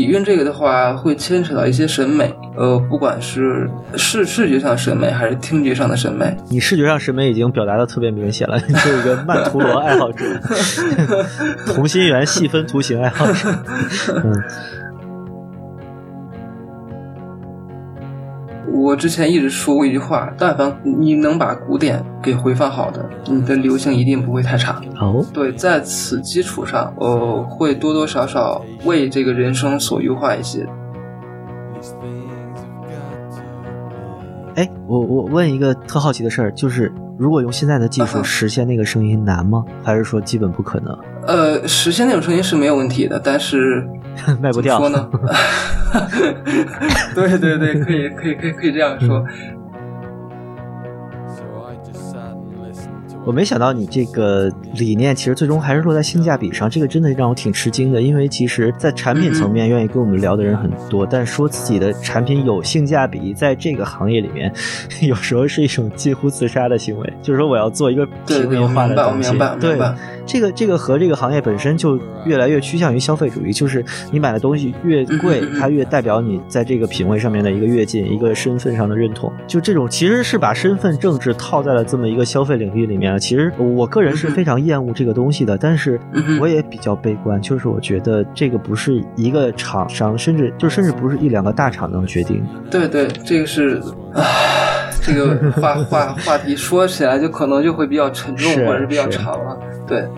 底蕴这个的话，会牵扯到一些审美，呃，不管是视视觉上的审美，还是听觉上的审美。你视觉上审美已经表达的特别明显了，你是一个曼陀罗爱好者，同心圆细分图形爱好者。嗯，我之前一直说过一句话：，但凡你能把古典给回放好的，你的流行一定不会太差。哦，对，在此基础上，我会多多少少为这个人生所优化一些。These things have got to be. 哎，我我问一个特好奇的事儿，就是如果用现在的技术实现那个声音难吗？还是说基本不可能，呃，实现那种声音是没有问题的，但是 卖不掉？说呢？对对对，可以可以可以可以这样说。我没想到你这个理念其实最终还是落在性价比上，这个真的让我挺吃惊的。因为其实，在产品层面愿意跟我们聊的人很多，但说自己的产品有性价比，在这个行业里面，有时候是一种近乎自杀的行为。就是说，我要做一个平民化的东西对。这个这个和这个行业本身就越来越趋向于消费主义，就是你买的东西越贵它越代表你在这个品位上面的一个跃进，一个身份上的认同。就这种其实是把身份政治套在了这么一个消费领域里面了。其实我个人是非常厌恶这个东西的，但是我也比较悲观，就是我觉得这个不是一个厂商，甚至就甚至不是一两个大厂能决定。对对，这个是啊，这个话话话题说起来就可能就会比较沉重，或者是比较长了。对，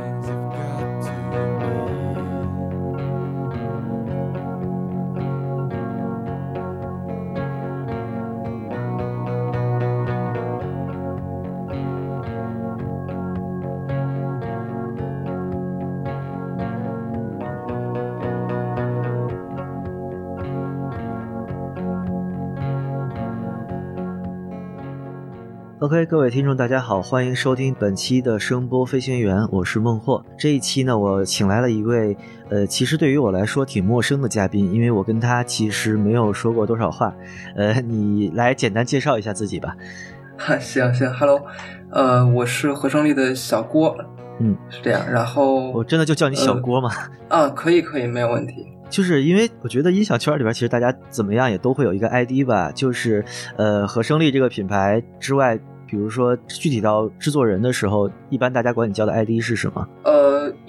OK，各位听众，大家好，欢迎收听本期的声波飞行员，我是孟获。这一期呢，我请来了一位，呃，其实对于我来说挺陌生的嘉宾，因为我跟他其实没有说过多少话。呃，你来简单介绍一下自己吧。哈，行行，Hello，呃，我是合声力的小郭，嗯，是这样。然后我真的就叫你小郭吗？啊，可以可以，没有问题。就是因为我觉得音响圈里边，其实大家怎么样也都会有一个 ID 吧，就是呃，和声力这个品牌之外，比如说具体到制作人的时候，一般大家管你叫的 ID 是什么？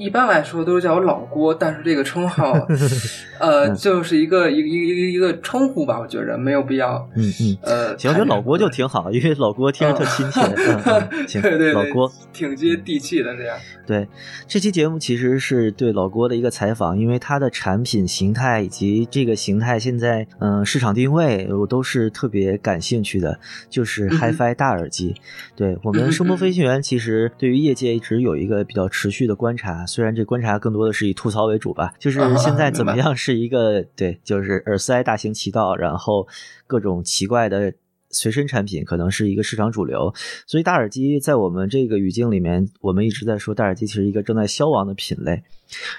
一般来说都是叫我老郭，但是这个称号，呃，嗯就是一个一个一个一个一个称呼吧，我觉着没有必要。嗯嗯。呃，行，我觉得老郭就挺好，因为老郭听着特亲切。嗯嗯，行，对对对，老郭，挺接地气的这样。对这期节目其实是对老郭的一个采访，因为他的产品形态以及这个形态现在嗯市场定位我都是特别感兴趣的，就是 HiFi 大耳机。对我们声波飞行员其实对于业界一直有一个比较持续的观察，虽然这观察更多的是以吐槽为主吧，就是啊现在怎么样是一个对，就是耳塞大行其道，然后各种奇怪的。随身产品可能是一个市场主流，所以大耳机在我们这个语境里面，我们一直在说大耳机其实一个正在消亡的品类。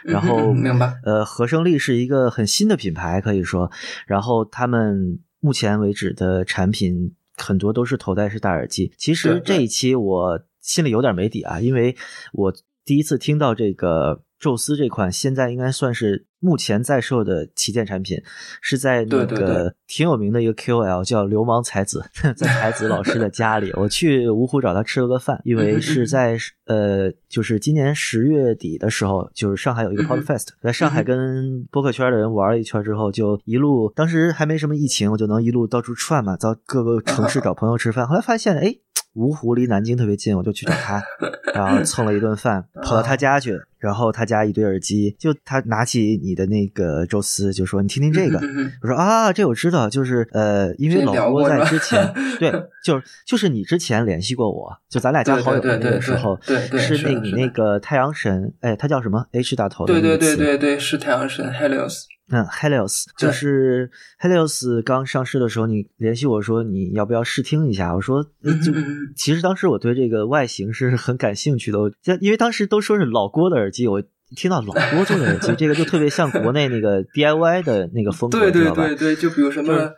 然后，嗯明白呃，合声力是一个很新的品牌，可以说，然后他们目前为止的产品很多都是头戴式大耳机。其实这一期我心里有点没底啊，因为我第一次听到这个宙斯这款，现在应该算是目前在售的旗舰产品，是在那个挺有名的一个 KOL 叫流氓才子，在才子老师的家里，我去芜湖找他吃了个饭，因为是在呃，就是今年十月底的时候，就是上海有一个 Podfest，在上海跟播客圈的人玩了一圈之后，就一路当时还没什么疫情，我就能一路到处串嘛，到各个城市 找朋友吃饭，后来发现哎。芜湖离南京特别近，我就去找他，然后蹭了一顿饭，跑到他家去，然后他家一堆耳机，就他拿起你的那个宙斯，就说你听听这个，我说啊，这我知道，就是呃，因为老郭在之前，对，就是就是你之前联系过我，就咱俩加好友的那个时候，对对对是那你那个太阳神，哎，他叫什么？H 打头的对对对对对，是太阳神 Helios。嗯，Helios。就是 Helios 刚上市的时候，你联系我说你要不要试听一下？我说嗯就其实当时我对这个外形是很感兴趣的，因为当时都说是老郭的耳机，我听到老郭做的耳机，这个就特别像国内那个 DIY 的那个风格，对对对对，就比如什么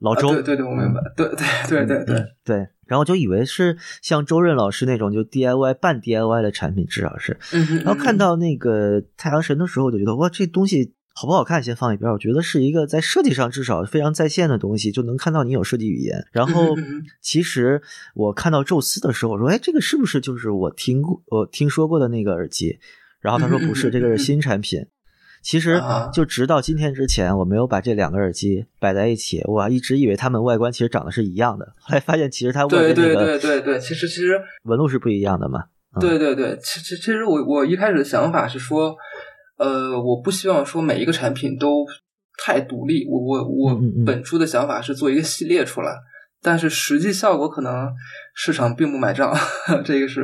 老周，啊对对对，我明白，对对对对对，对，然后就以为是像周润老师那种就 DIY 半 DIY 的产品，至少是。然后看到那个太阳神的时候，我就觉得哇，这东西好不好看先放一边，我觉得是一个在设计上至少非常在线的东西，就能看到你有设计语言。然后其实我看到宙斯的时候，我说哎，这个是不是就是我听过我听说过的那个耳机？然后他说不是，这个是新产品。其实啊就直到今天之前，我没有把这两个耳机摆在一起，我一直以为它们外观其实长得是一样的，后来发现其实它外对对对对对，其实其实纹路是不一样的嘛。嗯对对对，其其其实我我一开始的想法是说，呃，我不希望说每一个产品都太独立，我我我本初的想法是做一个系列出来，但是实际效果可能市场并不买账，这个是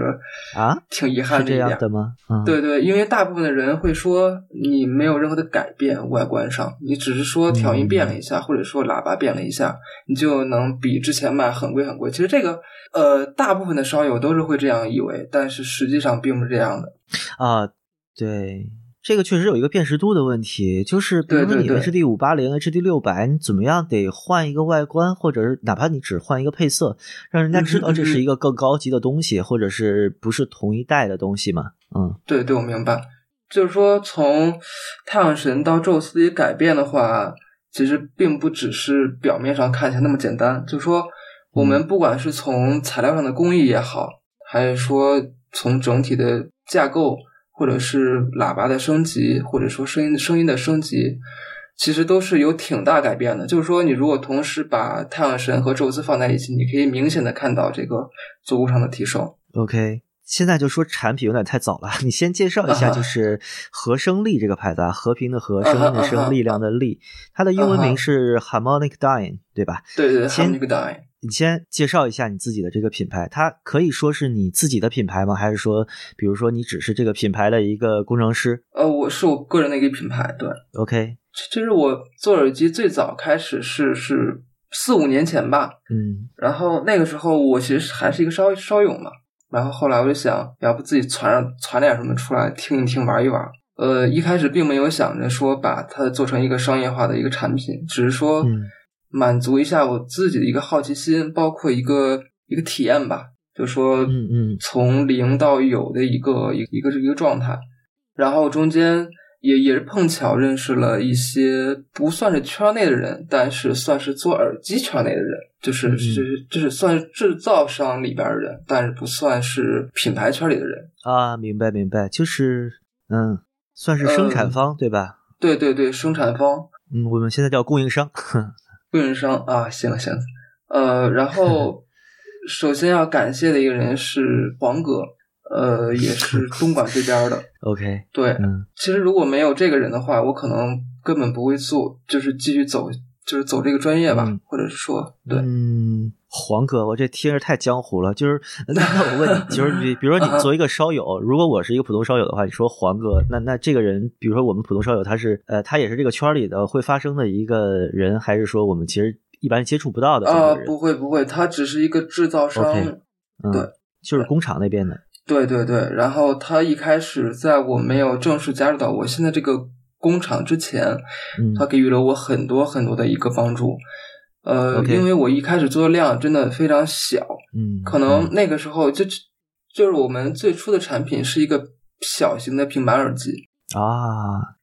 啊，挺遗憾这的一点。样的吗？嗯，对对，因为大部分的人会说你没有任何的改变，外观上你只是说调音变了一下，或者说喇叭变了一下，你就能比之前卖很贵很贵。其实这个呃，大部分的烧友都是会这样以为，但是实际上并不是这样的。啊，对，这个确实有一个辨识度的问题，就是比如说你 HD 五八零、HD 六百，你怎么样得换一个外观，或者是哪怕你只换一个配色，让人家知道这是一个更高级的东西，或者是不是同一代的东西嘛？嗯对对，我明白。就是说，从太阳神到宙斯的改变的话，其实并不只是表面上看起来那么简单。就是说，我们不管是从材料上的工艺也好，还是说从整体的架构，或者是喇叭的升级，或者说声音声音的升级，其实都是有挺大改变的。就是说，你如果同时把太阳神和宙斯放在一起，你可以明显的看到这个作物上的提升。，OK。现在就说产品有点太早了，你先介绍一下，就是和声力这个牌子啊，和平的和，声音的声，力量的力，它的英文名是 Harmonic Dyne，对吧？对对对先 Harmonic Dyne 你先介绍一下你自己的这个品牌，它可以说是你自己的品牌吗？还是说，比如说你只是这个品牌的一个工程师呃，我是我个人的一个品牌，对。？OK，其实我做耳机最早开始是是四五年前吧，嗯然后那个时候我其实还是一个烧烧友嘛，然后后来我就想，要不自己传上传点什么出来听一听玩一玩。呃，一开始并没有想着说把它做成一个商业化的一个产品，只是说嗯满足一下我自己的一个好奇心，包括一个一个体验吧，就说嗯嗯从零到有的一个一一个一个状态，然后中间也也是碰巧认识了一些不算是圈内的人，但是算是做耳机圈内的人，就是是就是算是制造商里边的人，但是不算是品牌圈里的人。啊，明白明白，就是嗯，算是生产嗯方、对吧？对对对，生产方、嗯，我们现在叫供应商。供应商。啊，行行，呃，然后 首先要感谢的一个人是黄哥，呃，也是 东莞这边的。OK，对，嗯。其实如果没有这个人的话，我可能根本不会做，就是继续走，就是走这个专业吧，嗯或者是说，对，嗯，黄哥，我这听着太江湖了。就是那那我问你，就是你比如说你 作为一个烧友，如果我是一个普通烧友的话，你说黄哥，那那这个人，比如说我们普通烧友，他是呃，他也是这个圈里的会发生的一个人，还是说我们其实一般接触不到的啊？不会不会，他只是一个制造商嗯，对，就是工厂那边的。对对对，然后他一开始在我没有正式加入到我现在这个工厂之前，嗯他给予了我很多很多的一个帮助。呃因为我一开始做的量真的非常小，嗯，可能那个时候就就是我们最初的产品是一个小型的平板耳机，啊，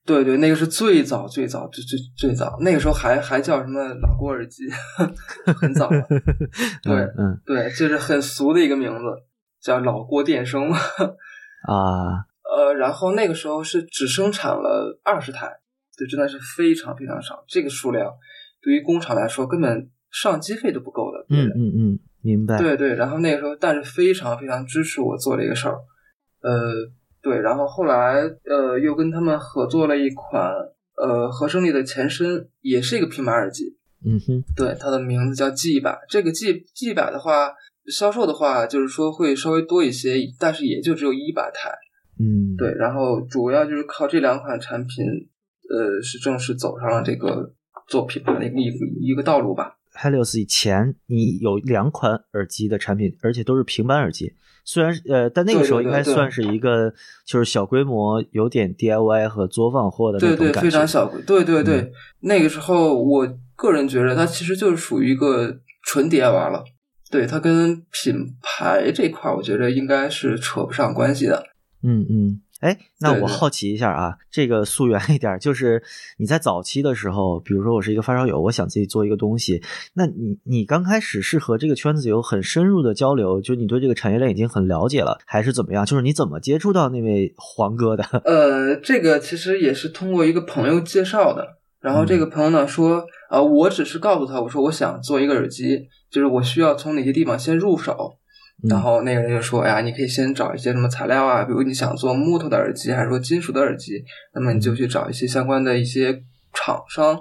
对对，那个是最早最早最最最早，那个时候还还叫什么老郭耳机，很早。对嗯嗯对，就是很俗的一个名字，叫老郭电声。啊，呃，然后那个时候是只生产了二十台，对，真的是非常非常少。这个数量对于工厂来说，根本上机费都不够的。嗯嗯嗯，明白。对对，然后那个时候，但是非常非常支持我做这个事儿，呃，对，然后后来呃又跟他们合作了一款呃合声力的前身，也是一个平板耳机，嗯哼，对，它的名字叫 G 一百。这个 G G 一百的话，销售的话就是说会稍微多一些，但是也就只有一百台，嗯，对，然后主要就是靠这两款产品，呃，是正式走上了这个做品牌的一个一个道路吧。Helios 以前你有两款耳机的产品，而且都是平板耳机。虽然呃，但那个时候应该算是一个就是小规模、有点 DIY 和作坊货的那对对，种感觉。非常小规。对对对，嗯那个时候我个人觉得它其实就是属于一个纯 DIY 了。对它跟品牌这块儿，我觉得应该是扯不上关系的。嗯嗯，哎，那我好奇一下啊，这个溯源一点儿，就是你在早期的时候，比如说我是一个发烧友，我想自己做一个东西，那你你刚开始是和这个圈子有很深入的交流，就你对这个产业链已经很了解了，还是怎么样？就是你怎么接触到那位黄哥的？呃，这个其实也是通过一个朋友介绍的。然后这个朋友呢说，啊、我只是告诉他，我说我想做一个耳机，就是我需要从哪些地方先入手。然嗯后那个人就说，哎呀，你可以先找一些什么材料啊，比如你想做木头的耳机，还是说金属的耳机，那么你就去找一些相关的一些厂商。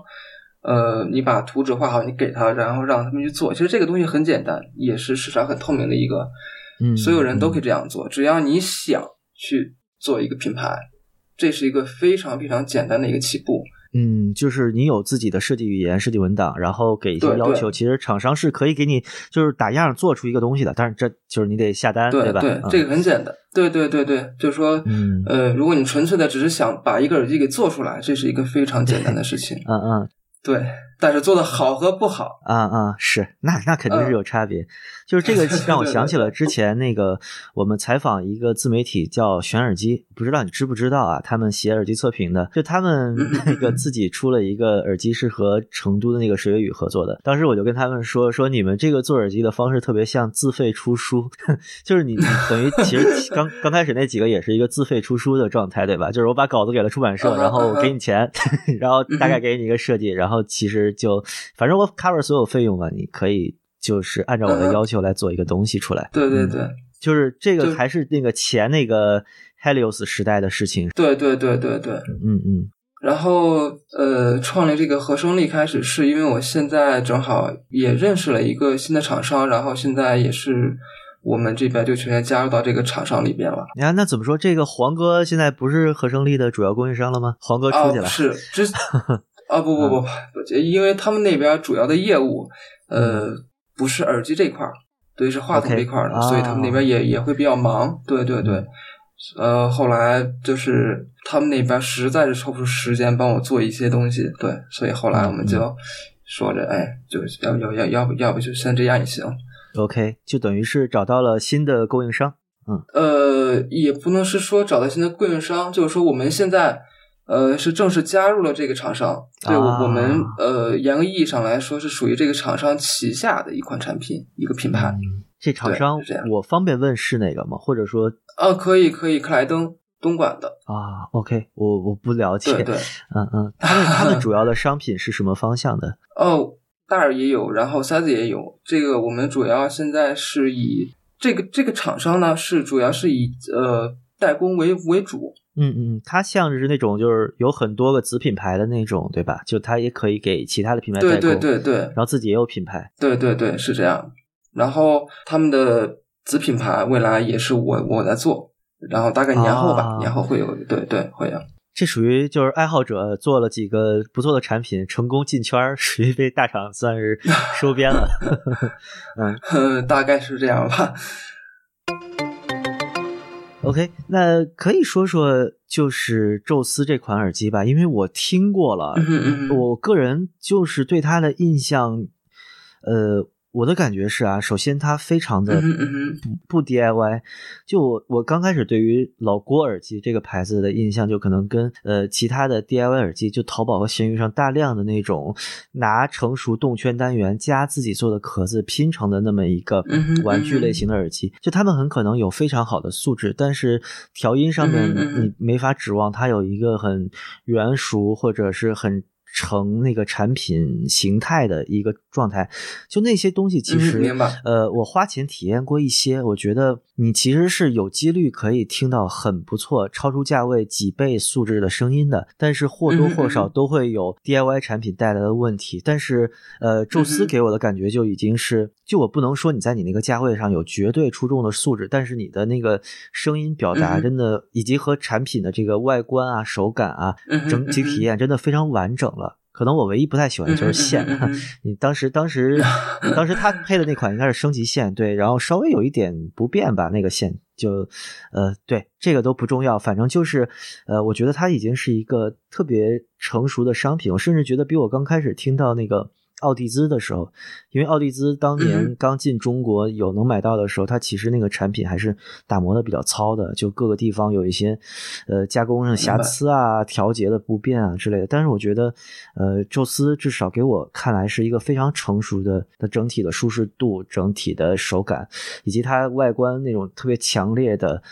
呃，你把图纸画好，你给他，然后让他们去做。其实这个东西很简单，也是市场很透明的一个，嗯所有人都可以这样做，只要你想去做一个品牌，这是一个非常非常简单的一个起步。嗯，就是你有自己的设计语言、设计文档，然后给一些要求，其实厂商是可以给你就是打样做出一个东西的，但是这就是你得下单，对吧？对这个很简单。对对对对，就是说，嗯呃，如果你纯粹的只是想把一个耳机给做出来，这是一个非常简单的事情。嗯嗯对，但是做的好和不好，啊啊，是，那那肯定是有差别。就是这个 让我想起了之前那个我们采访一个自媒体叫选耳机，不知道你知不知道啊？他们写耳机测评的，就他们那个自己出了一个耳机是和成都的那个水月雨合作的。当时我就跟他们说说你们这个做耳机的方式特别像自费出书，就是你你等于其实刚刚开始那几个也是一个自费出书的状态，对吧？就是我把稿子给了出版社，然后我给你钱，然后大概给你一个设计，然后其实就反正我 cover 所有费用嘛，你可以就是按照我的要求来做一个东西出来。嗯对对对就是这个还是那个前那个 Helios 时代的事情。对对对对对。嗯嗯然后呃，创立这个合生力开始是因为我现在正好也认识了一个新的厂商，然后现在也是我们这边就全员加入到这个厂商里边了。你看那怎么说？这个黄哥现在不是合生力的主要供应商了吗？黄哥出去哦，了。是之 啊不不不不，因为他们那边主要的业务呃不是耳机这块儿，对，是话筒这块儿所以他们那边也也会比较忙。对对对。呃，后来就是他们那边实在是抽不出时间帮我做一些东西，对，所以后来我们就说着，哎，就要要要要不要不就先这样也行。OK，就等于是找到了新的供应商。嗯呃，也不能是说找到新的供应商，就是说我们现在呃是正式加入了这个厂商，对、啊我们呃严格意义上来说是属于这个厂商旗下的一款产品，一个品牌。嗯，这厂商我方便问是哪个吗？或者说啊，可以可以，克莱登东莞的，啊，OK，我我不了解。对对，嗯嗯，他们他们主要的商品是什么方向的？哦，戴尔也有，然后塞子也有。这个我们主要现在是以这个这个厂商呢是主要是以呃代工为为主，嗯嗯，它像是那种就是有很多个子品牌的那种，对吧？就它也可以给其他的品牌代工，对对对对然后自己也有品牌。对对对，是这样。然后他们的子品牌未来也是我我在做，然后大概年后吧，啊年后会有，对对会有。这属于就是爱好者做了几个不错的产品，成功进圈，属于被大厂算是收编了。嗯嗯，大概是这样吧。，OK，那可以说说就是宙斯这款耳机吧，因为我听过了，嗯嗯我个人就是对它的印象，呃，我的感觉是啊，首先它非常的不不 DIY。就我我刚开始对于老郭耳机这个牌子的印象，就可能跟呃其他的 DIY 耳机，就淘宝和闲鱼上大量的那种拿成熟动圈单元加自己做的壳子拼成的那么一个玩具类型的耳机，就他们很可能有非常好的素质，但是调音上面你没法指望它有一个很圆熟或者是很。成那个产品形态的一个状态，就那些东西其嗯实，呃，我花钱体验过一些，我觉得你其实是有几率可以听到很不错、超出价位几倍素质的声音的，但是或多或少都会有 DIY 产品带来的问题。但是，呃，宙斯给我的感觉就已经是，就我不能说你在你那个价位上有绝对出众的素质，但是你的那个声音表达真的，以及和产品的这个外观啊、手感啊整体体验真的非常完整了。可能我唯一不太喜欢的就是线，你当时当时当时他配的那款应该是升级线，对，然后稍微有一点不便吧，那个线就呃对，这个都不重要，反正就是呃，我觉得它已经是一个特别成熟的商品，我甚至觉得比我刚开始听到那个奥迪兹的时候，因为奥迪兹当嗯年刚进中国有能买到的时候，它其实那个产品还是打磨的比较糙的，就各个地方有一些呃加工上瑕疵啊、调节的不便啊之类的。但是我觉得，呃，宙斯至少给我看来是一个非常成熟的它整体的舒适度、整体的手感，以及它外观那种特别强烈的。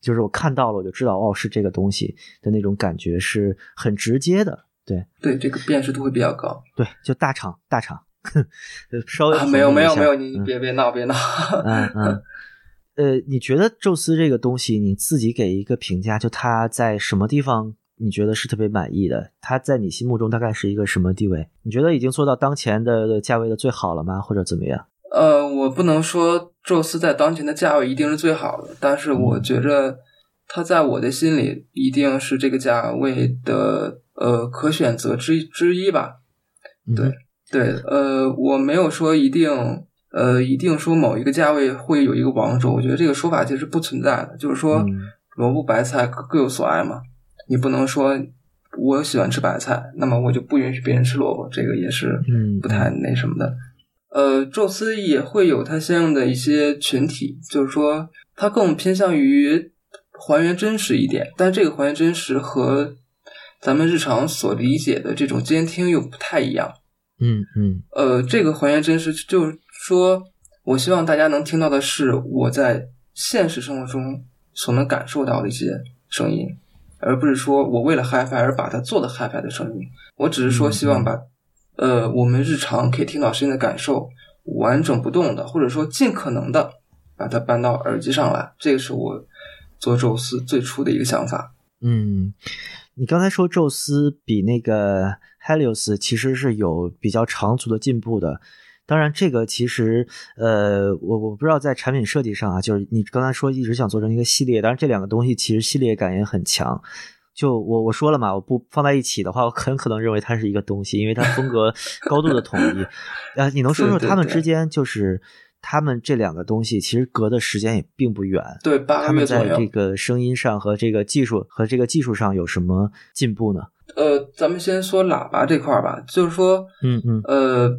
就是我看到了，我就知道哦，是这个东西的那种感觉是很直接的，对对，这个辨识度会比较高。对，就大厂大厂，呃 稍微啊，没有没有没有，你别别闹别闹。嗯嗯，呃，你觉得宙斯这个东西，你自己给一个评价，就它在什么地方你觉得是特别满意的？它在你心目中大概是一个什么地位？你觉得已经做到当前的价位的最好了吗？或者怎么样？呃，我不能说宙斯在当前的价位一定是最好的，但是我觉着它在我的心里一定是这个价位的呃可选择之一之一吧。嗯对对，呃，我没有说一定呃一定说某一个价位会有一个王者，我觉得这个说法其实不存在的，就是说嗯萝卜白菜各各有所爱嘛，你不能说我喜欢吃白菜，那么我就不允许别人吃萝卜，这个也是嗯不太那什么的。呃，宙斯也会有它相应的一些群体，就是说它更偏向于还原真实一点，但这个还原真实和咱们日常所理解的这种监听又不太一样。嗯嗯呃，这个还原真实就是说，我希望大家能听到的是我在现实生活中所能感受到的一些声音，而不是说我为了 HiFi 而把它做的 HiFi 的声音。我只是说希望把呃我们日常可以听到声音的感受完整不动的，或者说尽可能的把它搬到耳机上来。这个是我做宙斯最初的一个想法。嗯，你刚才说宙斯比那个 Helios 其实是有比较长足的进步的。当然，这个其实，呃，我我不知道在产品设计上啊，就是你刚才说一直想做成一个系列，当然这两个东西其实系列感也很强。就我我说了嘛，我不放在一起的话，我很可能认为它是一个东西，因为它风格高度的统一。呃，你能说说他们之间就是他们这两个东西其实隔的时间也并不远，对，八他们个月左右。在这个声音上和这个技术和这个技术上有什么进步呢？呃，咱们先说喇叭这块儿吧，就是说，嗯嗯呃，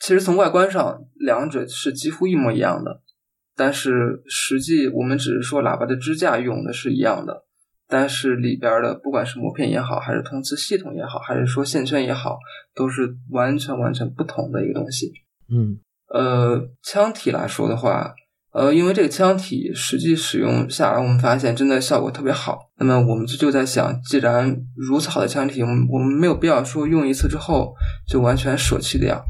其实从外观上，两者是几乎一模一样的，但是实际我们只是说喇叭的支架用的是一样的，但是里边的不管是膜片也好，还是通磁系统也好，还是说线圈也好，都是完全完全不同的一个东西。嗯呃，腔体来说的话，呃，因为这个腔体实际使用下来，我们发现真的效果特别好。那么我们就就在想，既然如此好的腔体，我们我们没有必要说用一次之后就完全舍弃掉，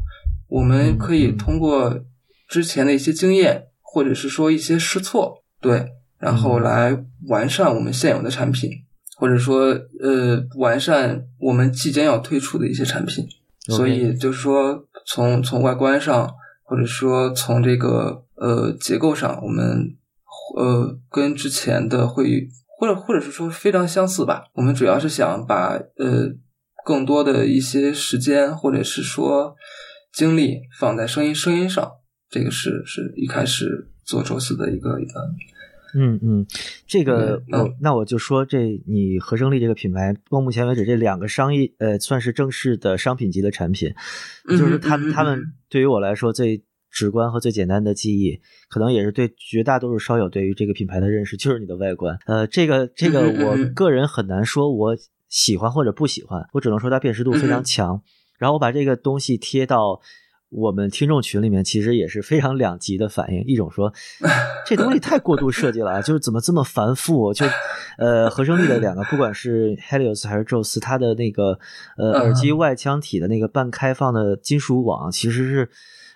我们可以通过之前的一些经验，或者是说一些试错，对，然后来完善我们现有的产品，或者说呃完善我们即将要推出的一些产品。所以就是说，从从外观上，或者说从这个呃结构上，我们呃跟之前的会或者或者是说非常相似吧。我们主要是想把呃更多的一些时间或者是说精力放在声音声音上，这个是是一开始做宙斯的一个一个嗯嗯，这个嗯我那我就说这你合生力这个品牌到目前为止这两个商业呃算是正式的商品级的产品，就是他他们对于我来说最直观和最简单的记忆，可能也是对绝大多数烧友对于这个品牌的认识，就是你的外观。呃，这个这个我嗯个人很难说我喜欢或者不喜欢，我只能说它辨识度非嗯常强。然后我把这个东西贴到我们听众群里面，其实也是非常两极的反应。一种说这东西太过度设计了啊，就是怎么这么繁复？就呃，合声力的两个，不管是 Helios 还是宙斯，它的那个呃嗯耳机外腔体的那个半开放的金属网，其实是。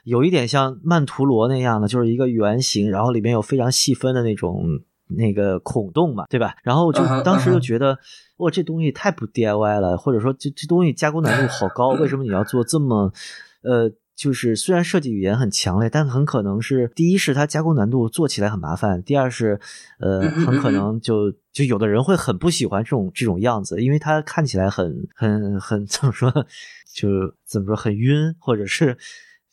有一点像曼陀罗那样的，就是一个圆形，然后里面有非常细分的那种那个孔洞嘛，对吧？然后就当时就觉得，哇，这东西太不 DIY 了，或者说这这东西加工难度好高，为什么你要做这么，呃，就是虽然设计语言很强烈，但很可能是第一是它加工难度做起来很麻烦，第二是呃很可嗯能就就有的人会很不喜欢这种这种样子，因为它看起来很很很怎么说，就怎么说很晕，或者是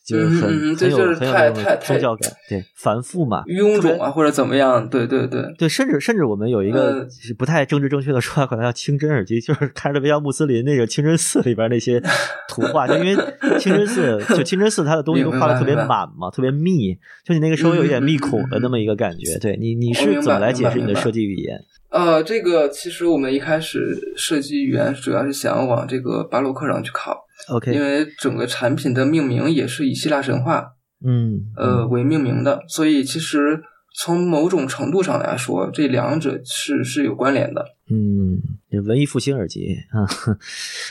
就是很、很有就是很有那种太太太宗教感，对，繁复嘛，臃肿啊，或者怎么样？对对对，对，甚至甚至我们有一个不太政治正确的说法，可能叫清真耳机，就是看着特别像穆斯林那个清真寺里边那些图画，就因为清真寺就清真寺它的东西都画的特别满嘛，特别密，就你那个稍微有一点密孔的那么一个感觉。对你你是怎么来解释你的设计语言呃，这个其实我们一开始设计语言主要是想往这个巴洛克上去靠，因？OK，因为整个产品的命名也是以希腊神话嗯，呃为命名的，所以其实从某种程度上来说，这两者是是有关联的。嗯，嗯文艺复兴耳机啊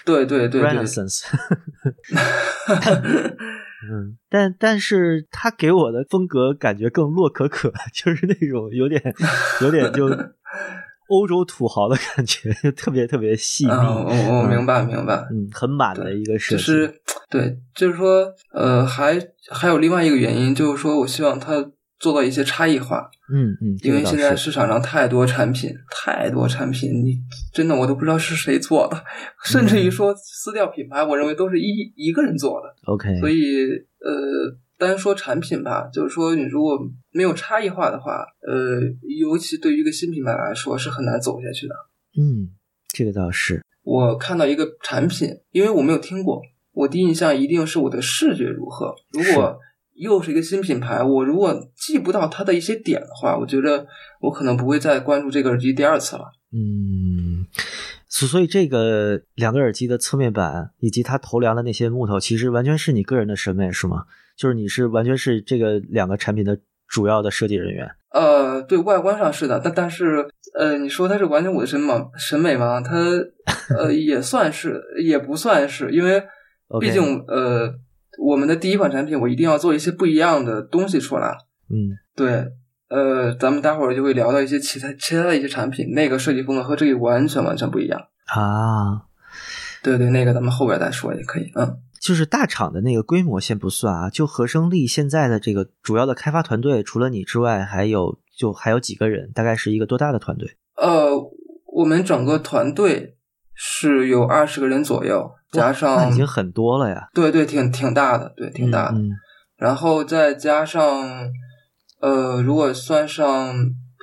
对对对对，，Renaissance。嗯，但但是他给我的风格感觉更洛可可，就是那种有点有点就欧洲土豪的感觉，就 特别特别细腻，嗯，我我明白明白，嗯，很满的一个设计。就是对，就是说，呃，还还有另外一个原因，就是说我希望它做到一些差异化，嗯嗯，因为现在市场上太多产品，太多产品，你真的我都不知道是谁做的，甚至嗯。于说撕掉品牌，我认为都是一一个人做的，OK，所以呃，单说产品吧，就是说你如果没有差异化的话，呃，尤其对于一个新品牌来说是很难走下去的。嗯，这个倒是，我看到一个产品，因为我没有听过，我第一印象一定是我的视觉如何。如果又是一个新品牌，我如果记不到它的一些点的话，我觉得我可能不会再关注这个耳机第二次了。嗯，所所以这个两个耳机的侧面板以及它头梁的那些木头，其实完全是你个人的审美是吗？就是你是完全是这个两个产品的主要的设计人员。呃，对外观上是的，但但是呃，你说它是完全我的审美审美吗？它呃 也算是，也不算是，因为毕竟呃，我们的第一款产品，我一定要做一些不一样的东西出来。嗯对，呃，咱们待会儿就会聊到一些其他其他的一些产品，那个设计风格和这个完全完全不一样。啊，对对，那个咱们后边再说也可以。嗯，就是大厂的那个规模先不算啊，就和生力现在的这个主要的开发团队，除了你之外，还有就还有几个人，大概是一个多大的团队？呃，我们整个团队是有二十个人左右，加那上已经很多了呀，对对，挺挺大的，对，挺大的。嗯然后再加上，呃，如果算上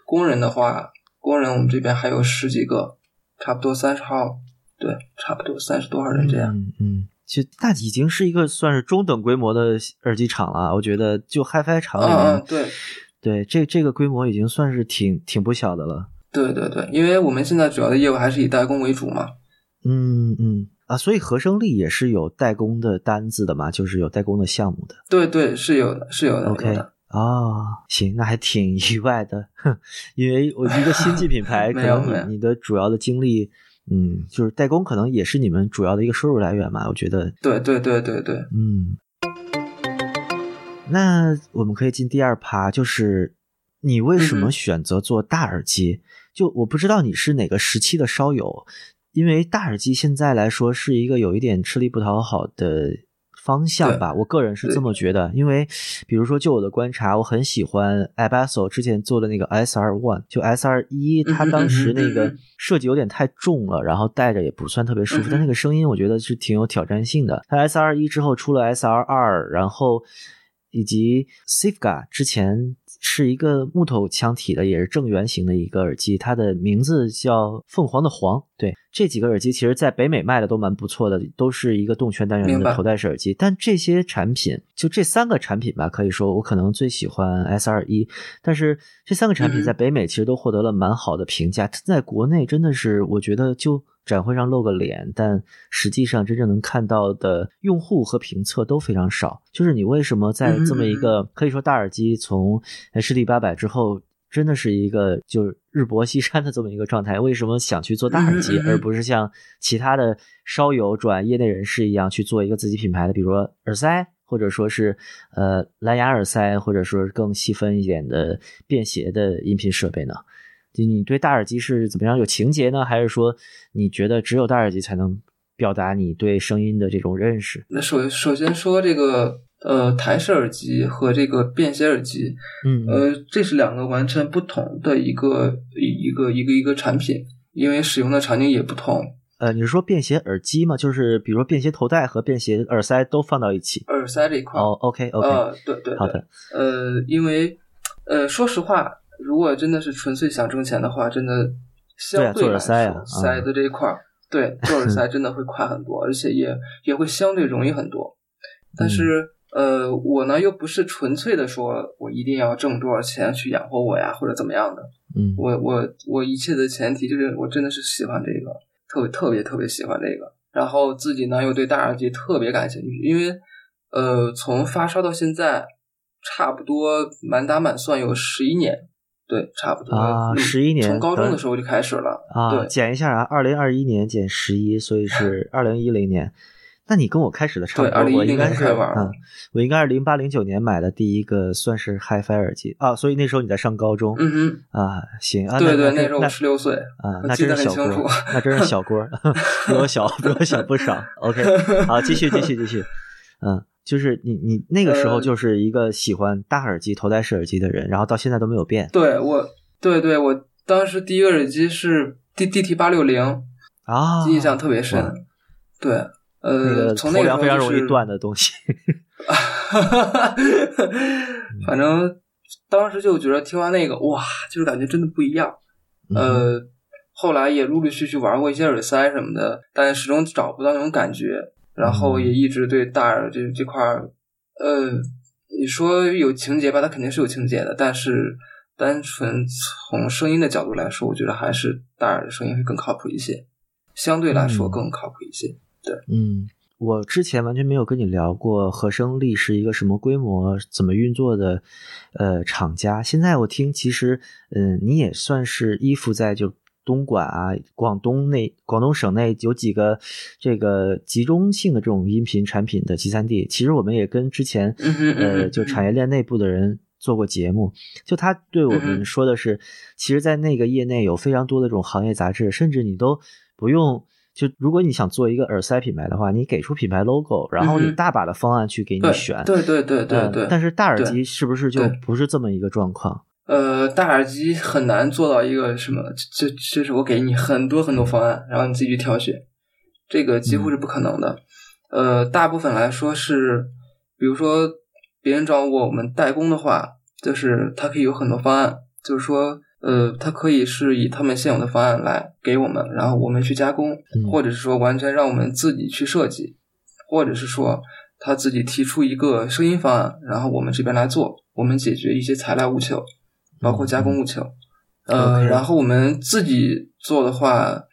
工人的话，工人我们这边还有十几个，差不多三十号，对，差不多三十多号人这样。嗯嗯，其实那已经是一个算是中等规模的耳机厂了。我觉得就 HiFi 厂里面，对，对这这个规模已经算是挺挺不小的了。对对对，因为我们现在主要的业务还是以代工为主嘛。嗯嗯啊，所以合生力也是有代工的单子的嘛，就是有代工的项目的。对对，是有的，是有的。OK 啊哦，行，那还挺意外的，哼，因为我一个新进品牌，可能你你的主要的精力，嗯，就是代工，可能也是你们主要的一个收入来源嘛。我觉得，对对对对对，嗯，那我们可以进第二趴，就是你为什么选择做大耳机？就我不知道你是哪个时期的烧友，因为大耳机现在来说是一个有一点吃力不讨好的方向吧，我个人是这么觉得。因为比如说，就我的观察，我很喜欢 Abasso 之前做的那个 SR One，就 SR 一，它当时那个设计有点太重了，然后戴着也不算特别舒服，但那个声音我觉得是挺有挑战性的。它 SR 一之后出了 SR 二，然后以及 Sifga 之前是一个木头腔体的，也是正圆形的一个耳机，它的名字叫凤凰的凰。对，这几个耳机其实在北美卖的都蛮不错的，都是一个动圈单元的头戴式耳机。但这些产品，就这三个产品吧，可以说我可能最喜欢 S 二一，但是这三个产品嗯在北美其实都获得了蛮好的评价，在国内真的是我觉得就。展会上露个脸，但实际上真正能看到的用户和评测都非常少。就是你为什么在这么一个可以说大耳机从 HD 八百之后，真的是一个就是日薄西山的这么一个状态？为什么想去做大耳机，而不是像其他的烧友转业内人士一样去做一个自己品牌的，比如说耳塞，或者说是呃蓝牙耳塞，或者说更细分一点的便携的音频设备呢？就你对大耳机是怎么样有情节呢？还是说你觉得只有大耳机才能表达你对声音的这种认识？那首首先说这个呃台式耳机和这个便携耳机，嗯呃，这是两个完全不同的一个一个一个一个产品，因为使用的场景也不同。呃，你是说便携耳机吗？就是比如说便携头戴和便携耳塞都放到一起？耳塞这一块儿，哦，OK OK，、呃，对对对，好的，呃，因为呃，说实话，如果真的是纯粹想挣钱的话，真的相对来说，塞的这一块儿，对，做耳塞 真的会快很多，而且也也会相对容易很多。但是、呃，我呢又不是纯粹的说我一定要挣多少钱去养活我呀，或者怎么样的。嗯我我我一切的前提就是我真的是喜欢这个，特别特别特别喜欢这个。然后自己呢又对大耳机特别感兴趣，因为呃从发烧到现在，差不多满打满算有十一年，对，差不多啊嗯11年从高中的时候就开始了，啊，对减一下啊，二零二一年减十一，所以是 二零一零年。那你跟我开始的差不对多，我应该是玩嗯，我应该是零八零九年买的第一个算是 HiFi 耳机啊，所以那时候你在上高中、嗯嗯，啊，行啊，对对，那那时候我十六岁，啊，记那真是小锅，那真是小锅，比我小，比我小不少。OK，好，继续，继续，继续。嗯，就是你，你那个时候呃就是一个喜欢大耳机、头戴式耳机的人，然后到现在都没有变对我，对对，我当时第一个耳机是 D D T 八六零，啊，印象特别深哇。对，那呃，个从那个头梁非常容易就是断的东西。反正当时就觉得听完那个，哇，就是感觉真的不一样。嗯呃，后来也陆陆续续玩过一些耳塞什么的，但始终找不到那种感觉。然后也一直对大耳这这块儿，呃，你说有情节吧，它肯定是有情节的，但是单纯从声音的角度来说，我觉得还是大耳的声音会更靠谱一些，相对来说嗯更靠谱一些。对嗯，我之前完全没有跟你聊过和声力是一个什么规模、怎么运作的呃厂家。现在我听，其实嗯，你也算是依附在就东莞啊、广东内、广东省内有几个这个集中性的这种音频产品的集散地。其实我们也跟之前呃就产业链内部的人。做过节目，就他对我们说的是，其实，在那个业内有非常多的这种行业杂志，甚至你都不用就如果你想做一个耳塞品牌的话，你给出品牌 logo，然后有大把的方案去给你对选。对对对对嗯对。但是大耳机是不是就不是这么一个状况？呃，大耳机很难做到一个什么，这这是我给你很多很多方案，然后你自己去挑选，这个几乎是不可能的。呃，大部分来说是，比如说别人找我们代工的话，就是他可以有很多方案，就是说，呃，他可以是以他们现有的方案来给我们，然后我们去加工，嗯或者是说完全让我们自己去设计，或者是说他自己提出一个声音方案，然后我们这边来做，我们解决一些材料务求，包括加工务求。呃然后我们自己做的话，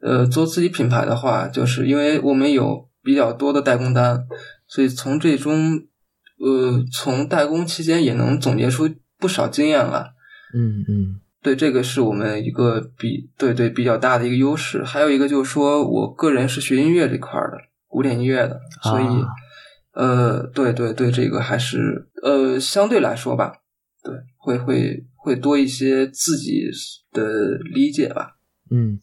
呃，做自己品牌的话，就是因为我们有比较多的代工单，所以从这中，呃，从代工期间也能总结出不少经验来。嗯嗯对，这个是我们一个比对对比较大的一个优势。还有一个就是说我个人是学音乐这块儿的，古典音乐的，所以、啊呃，对对对，这个还是呃相对来说吧，对，会会会多一些自己的理解吧。嗯，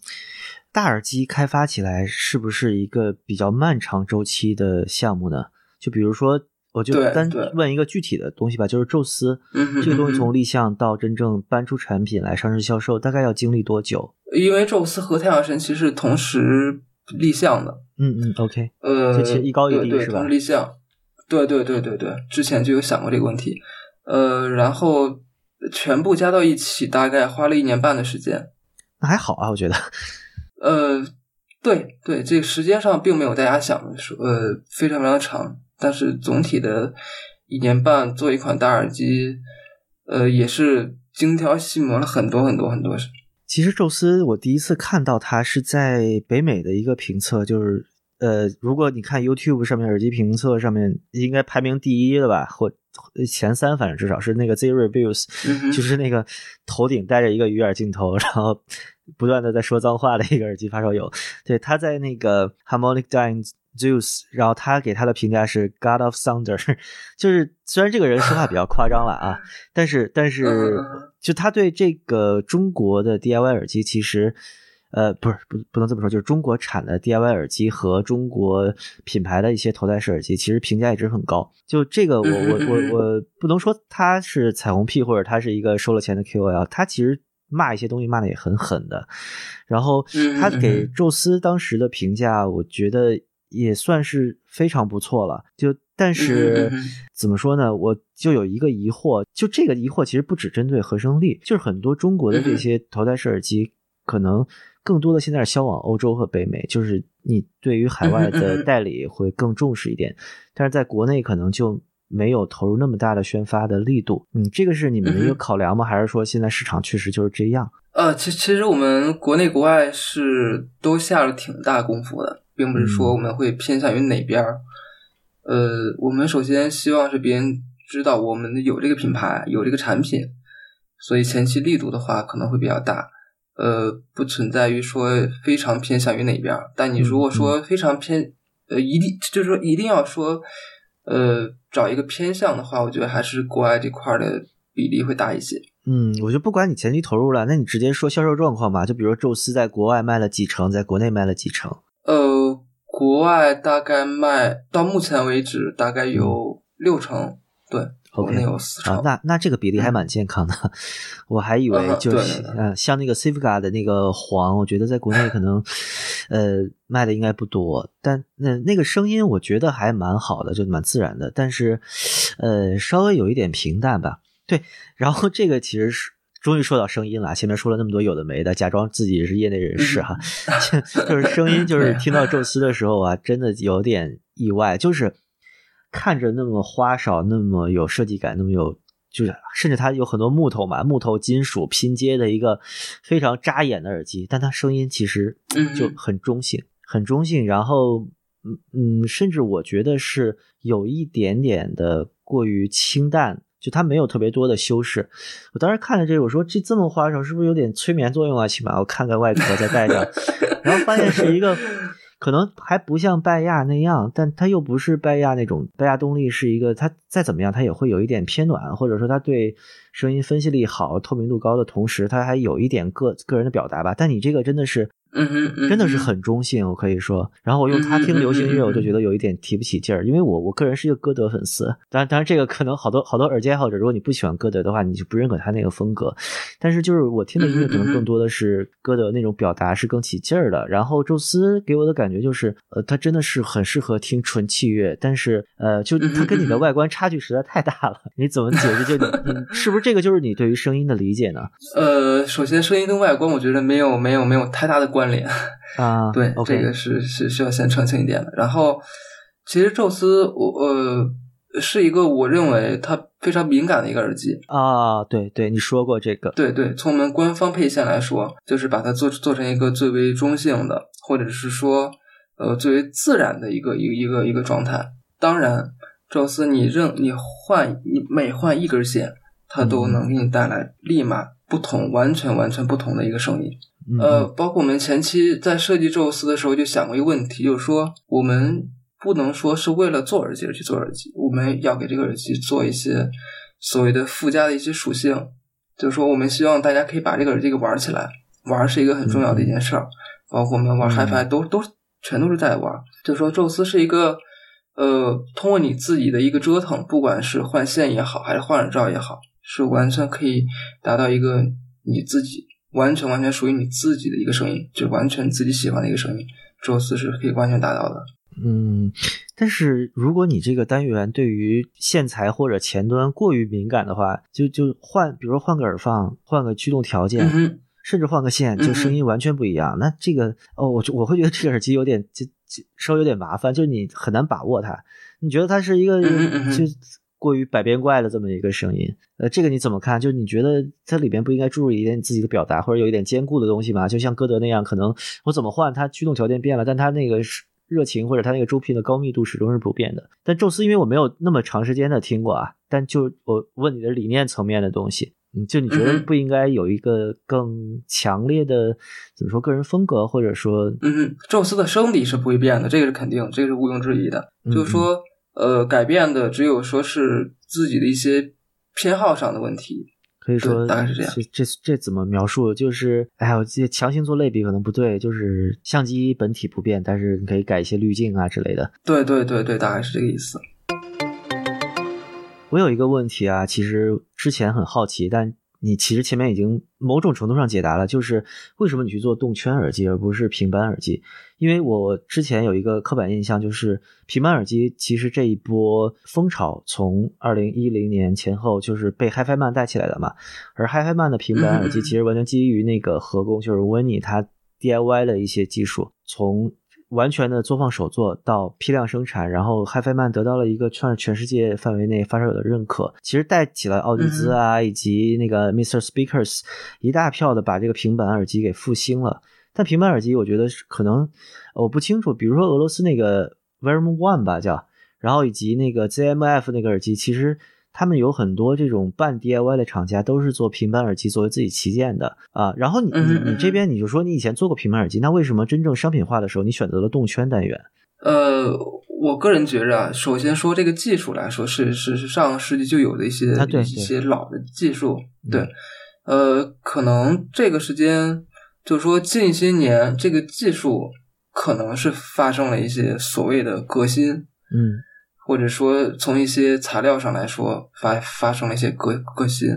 大耳机开发起来是不是一个比较漫长周期的项目呢？就比如说，我就单问一个具体的东西吧，就是宙斯嗯这个东西从立项到真正搬出产品来上市销售，大概要经历多久？因为宙斯和太阳神其实同时立项的，嗯嗯，OK，呃，这其实一高一低是吧同时立项，对对对对对，之前就有想过这个问题，呃，然后全部加到一起，大概花了一年半的时间。那还好啊，我觉得。呃，对对，这个时间上并没有大家想的说呃非常非常长，但是总体的一年半做一款大耳机，呃，也是精挑细磨了很多很多很多。其实宙斯，我第一次看到它是在北美的一个评测，就是呃，如果你看 YouTube 上面耳机评测上面，应该排名第一的吧，或前三，反正至少是那个 Z Reviews，、嗯就是那个头顶戴着一个鱼眼镜头，然后不断的在说脏话的一个耳机发烧友。对，他在那个 Harmonic Dine Zeus，然后他给他的评价是 God of Thunder，就是虽然这个人说话比较夸张了啊，但是但是就他对这个中国的 DIY 耳机其实。呃，不是，不不能这么说，就是中国产的 DIY 耳机和中国品牌的一些头戴式耳机，其实评价一直很高。就这个我，我我我不能说它是彩虹屁，或者它是一个收了钱的 QOL，它其实骂一些东西骂的也很狠的。然后嗯他给宙斯当时的评价，我觉得也算是非常不错了。就但是怎么说呢？我就有一个疑惑，就这个疑惑其实不只针对和声力，就是很多中国的这些头戴式耳机，可能更多的现在是销往欧洲和北美，就是你对于海外的代理会更重视一点，但是在国内可能就。没有投入那么大的宣发的力度，嗯，这个是你们的一个考量吗？还是说现在市场确实就是这样？呃，其其实我们国内国外是都下了挺大功夫的，并不是说嗯我们会偏向于哪边儿。呃，我们首先希望是别人知道我们有这个品牌，有这个产品，所以前期力度的话可能会比较大。呃，不存在于说非常偏向于哪边儿，但你如果说非常偏，呃，一定就是说一定要说，呃，找一个偏向的话，我觉得还是国外这块儿的比例会大一些。嗯，我就不管你前期投入了，那你直接说销售状况吧。就比如宙斯在国外卖了几成，在国内卖了几成？呃，国外大概卖到目前为止大概有六成，对，国 OK 有四。啊，那那这个比例还蛮健康的。我还以为嗯就是对对呃，像那个 Sivga 的那个黄，我觉得在国内可能呃卖的应该不多，但那那个声音我觉得还蛮好的，就蛮自然的，但是呃稍微有一点平淡吧。对，然后这个其实是。终于说到声音了，前面说了那么多有的没的，假装自己是业内人士哈，就是声音，就是听到宙斯的时候啊，真的有点意外，就是看着那么花哨，那么有设计感，那么有就是甚至它有很多木头嘛，木头金属拼接的一个非常扎眼的耳机，但它声音其实嗯就很中性，很中性，然后嗯嗯，甚至我觉得是有一点点的过于清淡。就它没有特别多的修饰，我当时看了这个，我说这这么花哨，是不是有点催眠作用啊？起码我看看外壳再戴上，然后发现是一个可能还不像拜亚那样，但它又不是拜亚那种。拜亚动力是一个，它再怎么样，它也会有一点偏暖，或者说它对声音分析力好、透明度高的同时，它还有一点个个人的表达吧。但你这个真的是。真的是很中性，我可以说。然后我用它听流行音乐，我就觉得有一点提不起劲儿，因为我我个人是一个歌德粉丝。当然，当然这个可能好多好多耳机爱好者，如果你不喜欢歌德的话，你就不认可他那个风格。但是就是我听的音乐可能更多的是歌德那种表达是更起劲儿的。然后宙斯给我的感觉就是，呃，他真的是很适合听纯器乐，但是呃，就他跟你的外观差距实在太大了。你怎么解释？就你 你是不是这个就是你对于声音的理解呢？呃，首先声音跟外观，我觉得没有没有没有太大的关联。啊，对这个是是需要先澄清一点的。然后，其实宙斯，我呃是一个我认为它非常敏感的一个耳机。啊，对对，你说过这个，对对，从我们官方配线来说，就是把它做做成一个最为中性的，或者是说呃最为自然的一个一个一个一个状态。当然，宙斯你任你换你每换一根线，它都能给你带来立马不同、完全完全不同的一个声音。嗯呃，包括我们前期在设计宙斯的时候就想过一个问题，就是说我们不能说是为了做耳机而去做耳机，我们要给这个耳机做一些所谓的附加的一些属性，就是说我们希望大家可以把这个耳机给玩起来，玩是一个很重要的一件事儿，包括我们玩嗯 HiFi 都都全都是在玩，就是说宙斯是一个。呃，通过你自己的一个折腾，不管是换线也好，还是换耳罩也好，是完全可以达到一个你自己完全完全属于你自己的一个声音，就完全自己喜欢的一个声音。宙斯是可以完全达到的。嗯，但是如果你这个单元对于线材或者前端过于敏感的话，就就换，比如说换个耳放，换个驱动条件，嗯，甚至换个线，就声音完全不一样。那这个哦，我就我会觉得这个耳机有点就就稍微有点麻烦，就是你很难把握它。你觉得它是一个就过于百变怪的这么一个声音？呃，这个你怎么看？就是你觉得它里边不应该注入一点你自己的表达，或者有一点坚固的东西吗？就像歌德那样，可能我怎么换，它驱动条件变了，但它那个是。热情或者它那个周频的高密度始终是不变的，但宙斯因为我没有那么长时间的听过啊，但就我问你的理念层面的东西，嗯，就你觉得不应该有一个更强烈的怎么说个人风格，或者说嗯哼，宙斯的生理是不会变的，这个是肯定，这个是毋庸置疑的。嗯就是说，呃，改变的只有说是自己的一些偏好上的问题。可以说大概是这样这这这怎么描述？就是哎呀，我这强行做类比可能不对，就是相机本体不变，但是你可以改一些滤镜啊之类的。对对对对，大概是这个意思。我有一个问题啊，其实之前很好奇，但你其实前面已经某种程度上解答了，就是为什么你去做动圈耳机而不是平板耳机？因为我之前有一个刻板印象，就是平板耳机其实这一波风潮从二零一零年前后就是被 HiFiMan 带起来的嘛，而 HiFiMan 的平板耳机其实完全基于那个合工，就是 Winnie 它 DIY 的一些技术，从完全的作坊手做到批量生产，然后 HiFiMan 得到了一个算是全世界范围内发烧友的认可，其实带起了奥迪兹啊、以及那个 Mr. Speakers 一大票的把这个平板耳机给复兴了。但平板耳机我觉得可能我不清楚，比如说俄罗斯那个 Verm One 吧叫，然后以及那个 ZMF 那个耳机，其实。他们有很多这种半 DIY 的厂家，都是做平板耳机作为自己旗舰的啊。然后你你你这边你就说你以前做过平板耳机，那为什么真正商品化的时候你选择了动圈单元？呃，我个人觉着啊，首先说这个技术来说，是是是上个世纪就有的一些一些老的技术，对。呃，可能这个时间就是说近些年这个技术可能是发生了一些所谓的革新，嗯。或者说，从一些材料上来说，发发生了一些革革新，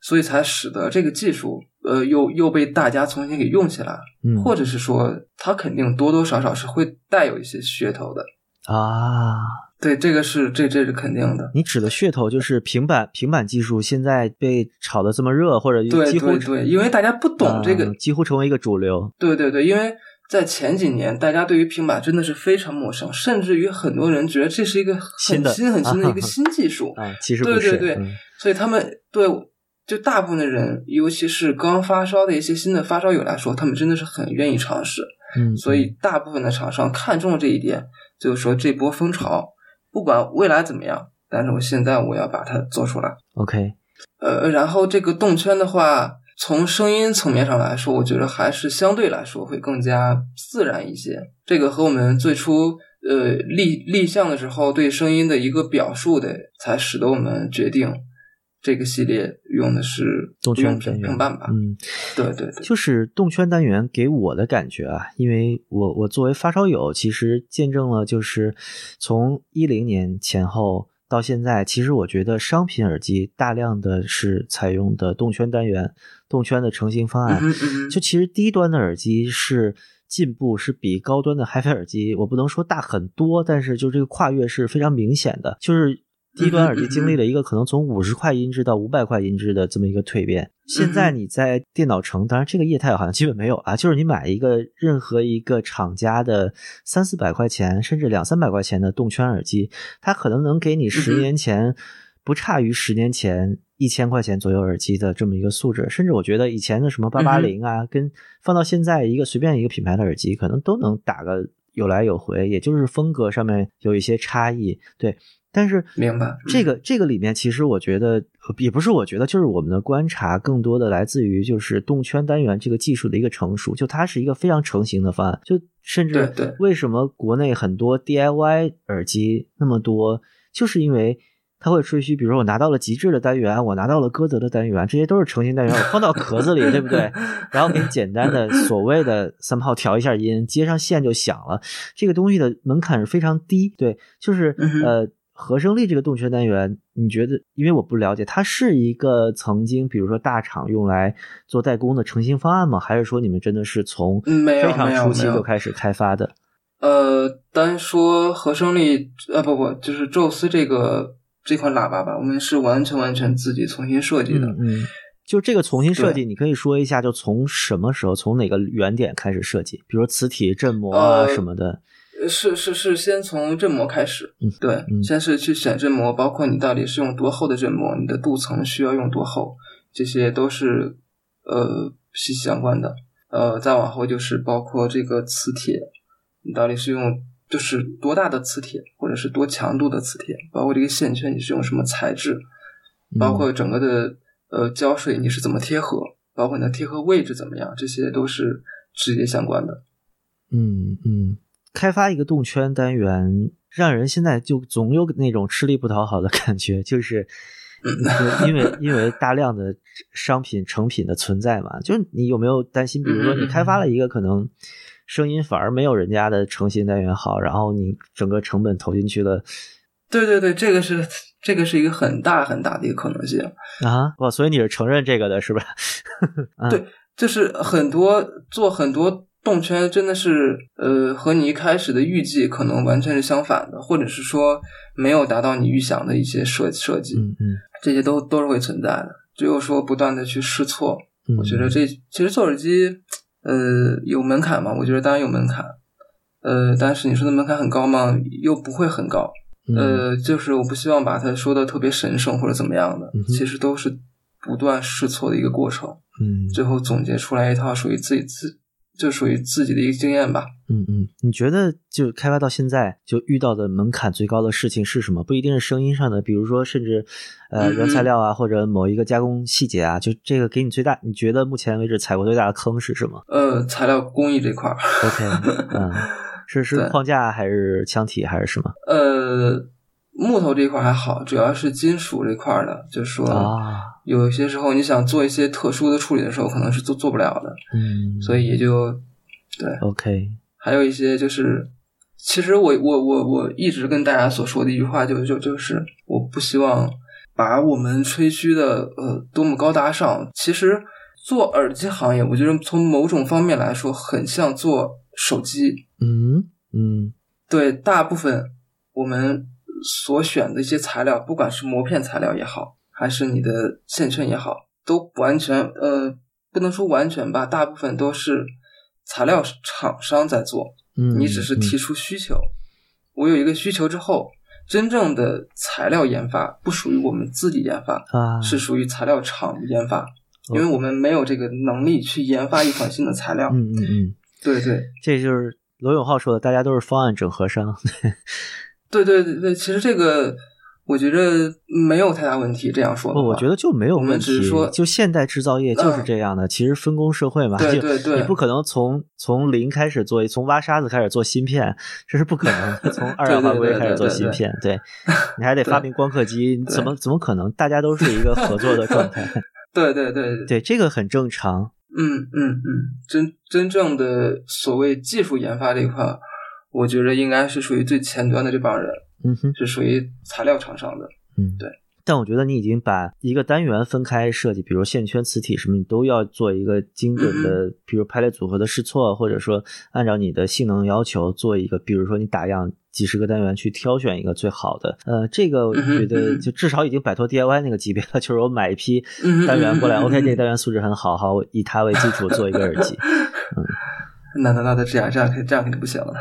所以才使得这个技术，呃，又又被大家重新给用起来。嗯，或者是说，它肯定多多少少是会带有一些噱头的啊。对，这个是这这是肯定的。你指的噱头就是平板平板技术现在被炒得这么热，或者几乎对，因为大家不懂这个，几乎成为一个主流。对对对，因为。在前几年，大家对于平板真的是非常陌生，甚至于很多人觉得这是一个很新很新的一个新技术。啊，其实对对对，所以他们对就大部分的人，尤其是刚发烧的一些新的发烧友来说，他们真的是很愿意尝试。嗯，所以大部分的厂商看中了这一点，就是说这波风潮，不管未来怎么样，但是我现在我要把它做出来。OK，呃，然后这个动圈的话。从声音层面上来说，我觉得还是相对来说会更加自然一些。这个和我们最初呃立立项的时候对声音的一个表述的，才使得我们决定这个系列用的是动圈单元吧。嗯，对对对，就是动圈单元给我的感觉啊，因为我我作为发烧友，其实见证了就是从一零年前后。到现在，其实我觉得商品耳机大量的是采用的动圈单元、动圈的成型方案。就其实低端的耳机是进步，是比高端的 HiFi 耳机，我不能说大很多，但是就这个跨越是非常明显的。就是。低端耳机经历了一个可能从五十块音质到五百块音质的这么一个蜕变。现在你在电脑城，当然这个业态好像基本没有啊，就是你买一个任何一个厂家的三四百块钱，甚至两三百块钱的动圈耳机，它可能能给你十年前不差于十年前一千块钱左右耳机的这么一个素质。甚至我觉得以前的什么八八零啊，跟放到现在一个随便一个品牌的耳机，可能都能打个有来有回，也就是风格上面有一些差异。对。但是，明白这个这个里面，其实我觉得也不是我觉得，就是我们的观察更多的来自于就是动圈单元这个技术的一个成熟，就它是一个非常成型的方案。就甚至为什么国内很多 DIY 耳机那么多，就是因为它会吹嘘，比如说我拿到了极致的单元，我拿到了歌德的单元，这些都是成型单元，我放到壳子里，对不对？然后给你简单的 所谓的三炮调一下音，接上线就响了。这个东西的门槛是非常低，对，就是呃。和声力这个动圈单元，你觉得？因为我不了解，它是一个曾经，比如说大厂用来做代工的成型方案吗？还是说你们真的是从非常初期就开始开发的？呃，单说和声力，呃，不不，就是宙斯这个这款喇叭吧，我们是完全完全自己重新设计的。嗯，就这个重新设计，你可以说一下，就从什么时候，从哪个原点开始设计？比如磁体振膜啊什么的。是是是，先从振膜开始，对，先是去选振膜，包括你到底是用多厚的振膜，你的镀层需要用多厚，这些都是呃息息相关的。呃，再往后就是包括这个磁铁，你到底是用就是多大的磁铁，或者是多强度的磁铁，包括这个线圈你是用什么材质，包括整个的呃胶水你是怎么贴合，包括你的贴合位置怎么样，这些都是直接相关的。嗯嗯。开发一个动圈单元，让人现在就总有那种吃力不讨好的感觉，就是 因为因为大量的商品成品的存在嘛。就是你有没有担心，比如说你开发了一个可能声音反而没有人家的成型单元好，然后你整个成本投进去了，对对对，这个是这个是一个很大很大的一个可能性。啊，哇，所以你是承认这个的是吧？啊 对就是很多做很多动圈真的是呃和你一开始的预计可能完全是相反的，或者是说没有达到你预想的一些设设计，嗯嗯这些都都是会存在的。只有说不断的去试错，嗯，我觉得这其实做耳机呃有门槛吗，我觉得当然有门槛。呃，但是你说的门槛很高吗？又不会很高。嗯呃，就是我不希望把它说的特别神圣或者怎么样的嗯，其实都是不断试错的一个过程。嗯最后总结出来一套属于自己自就属于自己的一个经验吧。嗯嗯，你觉得就开发到现在就遇到的门槛最高的事情是什么？不一定是声音上的，比如说甚至呃嗯原材料啊，或者某一个加工细节啊，就这个给你最大，你觉得目前为止踩过最大的坑是什么呃，材料工艺这块儿，？OK，嗯，是是框架还是腔体还是什么呃，木头这一块儿还好，主要是金属这块儿的，就说啊？有些时候你想做一些特殊的处理的时候，可能是做做不了的，嗯，所以也就对。OK，还有一些就是，其实我我我我一直跟大家所说的一句话就就就是，我不希望把我们吹嘘的呃多么高大上。其实做耳机行业，我觉得从某种方面来说，很像做手机。嗯嗯对，大部分我们所选的一些材料，不管是膜片材料也好，还是你的线圈也好，都不完全呃，不能说完全吧，大部分都是材料厂商在做。嗯，你只是提出需求，我有一个需求之后，真正的材料研发不属于我们自己研发，啊，是属于材料厂研发，因为我们没有这个能力去研发一款新的材料。嗯嗯嗯，对对这就是罗永浩说的，大家都是方案整合商。对对对对，其实这个我觉得没有太大问题。这样说不，我觉得就没有我们问题。只是说就现代制造业就是嗯这样的，其实分工社会嘛，就对对对你不可能从从零开始做，从挖沙子开始做芯片，这是不可能的。从 二氧化硅开始做芯片，对 你还得发明光刻机，对怎么怎么可能？大家都是一个合作的状态，对对对对，这个很正常。嗯嗯嗯，真真正的所谓技术研发这一块，我觉得应该是属于最前端的这帮人，嗯哼，是属于材料厂商的。嗯，对。但我觉得你已经把一个单元分开设计，比如线圈、磁体什么，你都要做一个精准嗯的，比如排列组合的试错，或者说按照你的性能要求做一个，比如说你打样几十个单元去挑选一个最好的。呃，这个我觉得就至少已经摆脱 DIY 那个级别了，就是我买一批嗯单元过来嗯嗯嗯，OK，嗯这个单元素质很好，好，我以它为基础做一个耳机。那那那那这样这样肯这样肯定不行了。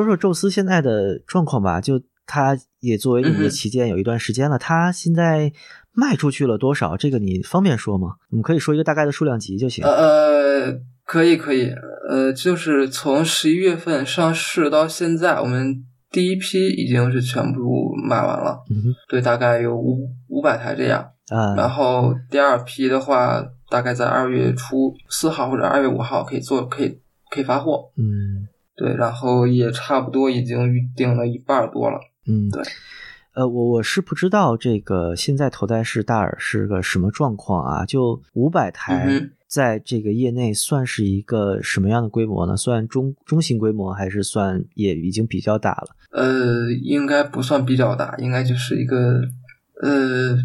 说说宙斯现在的状况吧，就他也作为你们的嗯哼旗舰有一段时间了，他现在卖出去了多少？这个你方便说吗？我们可以说一个大概的数量级就行。呃，可以可以，呃，就是从十一月份上市到现在，我们第一批已经是全部卖完了，嗯对，大概有五五百台这样。嗯，然啊，后第二批的话，大概在二月初四号或者二月五号可以做，可以可以发货。嗯对，然后也差不多已经预定了一半儿多了。嗯，对。呃，我我是不知道这个现在头戴式大耳是个什么状况啊？就五百台在这个业内算是一个什么样的规模呢？算中中型规模，还是算也已经比较大了？呃，应该不算比较大，应该就是一个呃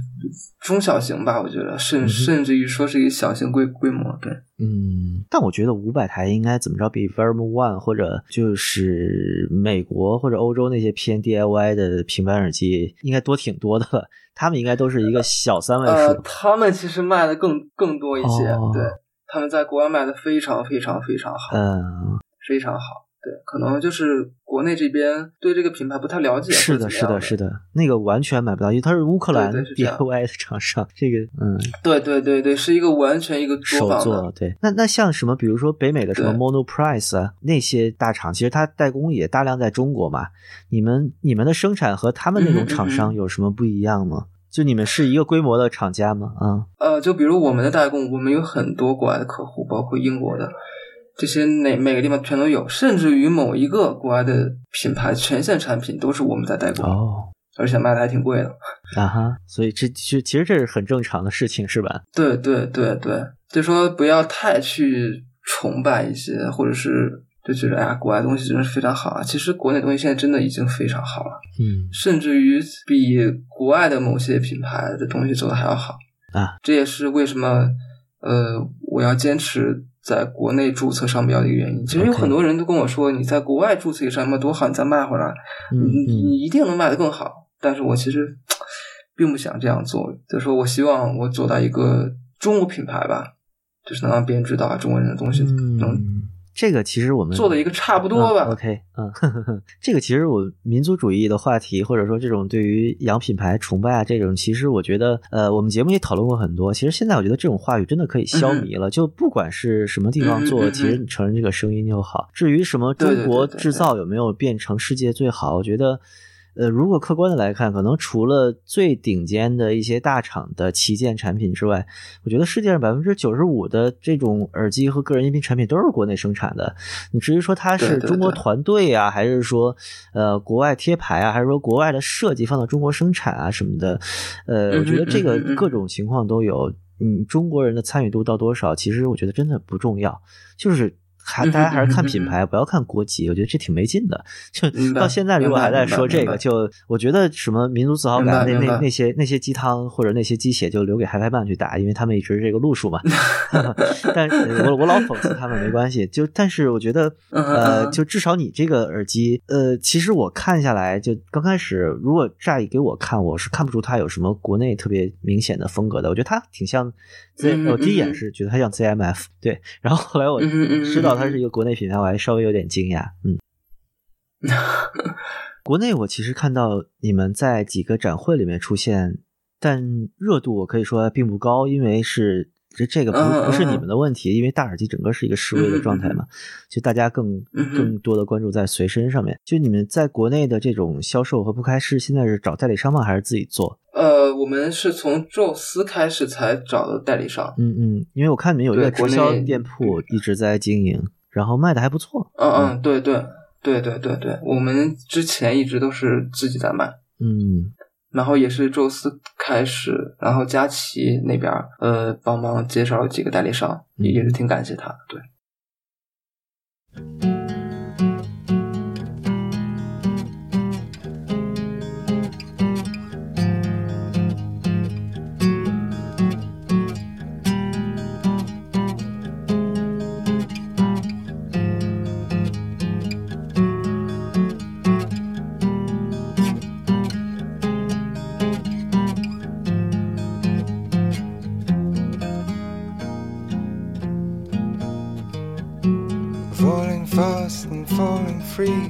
中小型吧，我觉得，嗯甚甚至于说是一个小型规规模。对，嗯，但我觉得五百台应该怎么着比 Verm One 或者就是美国或者欧洲那些偏 DIY 的平板耳机应该多挺多的了，他们应该都是一个小三位呃数，。他们其实卖的更更多一些，哦对，他们在国外卖的非常非常非常好，嗯，非常好。对，可能就是国内这边对这个品牌不太了解，是的，是的，是的，那个完全买不到，因为它是乌克兰 DIY 的厂商，这个嗯，对对对对，是一个完全一个手做。对。那那像什么，比如说北美的什么 Monoprice 啊，那些大厂，其实它代工也大量在中国嘛。你们你们的生产和他们那种厂商有什么不一样吗？就你们是一个规模的厂家吗？啊、呃，就比如我们的代工，我们有很多国外的客户，包括英国的，这些哪每个地方全都有，甚至于某一个国外的品牌全线产品都是我们在代工，哦，而且卖的还挺贵的。啊哈，所以这其其实这是很正常的事情，是吧？对对对对，就说不要太去崇拜一些，或者是就觉得哎呀，国外东西真的是非常好啊。其实国内东西现在真的已经非常好了，嗯甚至于比国外的某些品牌的东西做的还要好啊。这也是为什么呃我要坚持在国内注册商标的一个原因。其实有很多人都跟我说，你在国外注册一个商标多好，你再卖回来，嗯你嗯你一定能卖得更好。但是我其实并不想这样做，就是说我希望我做到一个中国品牌吧，就是能让别人知道啊中国人的东西能嗯，这个其实我们做的一个差不多吧。嗯 OK，嗯，呵呵呵，这个其实我民族主义的话题，或者说这种对于洋品牌崇拜啊，这种其实我觉得，呃，我们节目也讨论过很多。其实现在我觉得这种话语真的可以消弭了，就不管是什么地方做，其实你承认这个声音就好。至于什么中国制造有没有变成世界最好，我觉得。呃，如果客观的来看，可能除了最顶尖的一些大厂的旗舰产品之外，我觉得世界上百分之九十五的这种耳机和个人音频产品都是国内生产的。你至于说它是中国团队啊，还是说呃国外贴牌啊，还是说国外的设计放到中国生产啊什么的，呃，嗯我觉得这个各种情况都有。嗯，中国人的参与度到多少，其实我觉得真的不重要，就是。还嗯大家还是看品牌，不要看国籍，我觉得这挺没劲的。就到现在，如果还在说这个，就我觉得什么民族自豪感，那那那些那些鸡汤或者那些鸡血就留给嗨嗨办去打，因为他们一直是这个路数嘛。但是我我老讽刺他们没关系，就但是我觉得 呃，嗯就至少你这个耳机，呃，其实我看下来，就刚开始如果乍一给我看，我是看不出它有什么国内特别明显的风格的。我觉得它挺像 Z，我第一眼嗯是觉得它像 ZMF，对，然后后来我知道它是一个国内品牌，我还稍微有点惊讶，嗯。国内我其实看到你们在几个展会里面出现，但热度我可以说并不高，因为是这这个不不是你嗯们的问题，因为大耳机整个是一个示威的状态嘛，就大家更更多的关注在随身上面。就你们在国内的这种销售和不开是，现在是找代理商吗？还是自己做？呃，我们是从宙斯开始才找的代理商。嗯嗯，因为我看你们有一个国直销店铺一直在经营，然后卖的还不错。嗯嗯，对对对对对对，我们之前一直都是自己在卖。嗯然后也是宙斯开始，然后佳琪那边呃帮忙介绍了几个代理商，嗯也是挺感谢他的。对，free.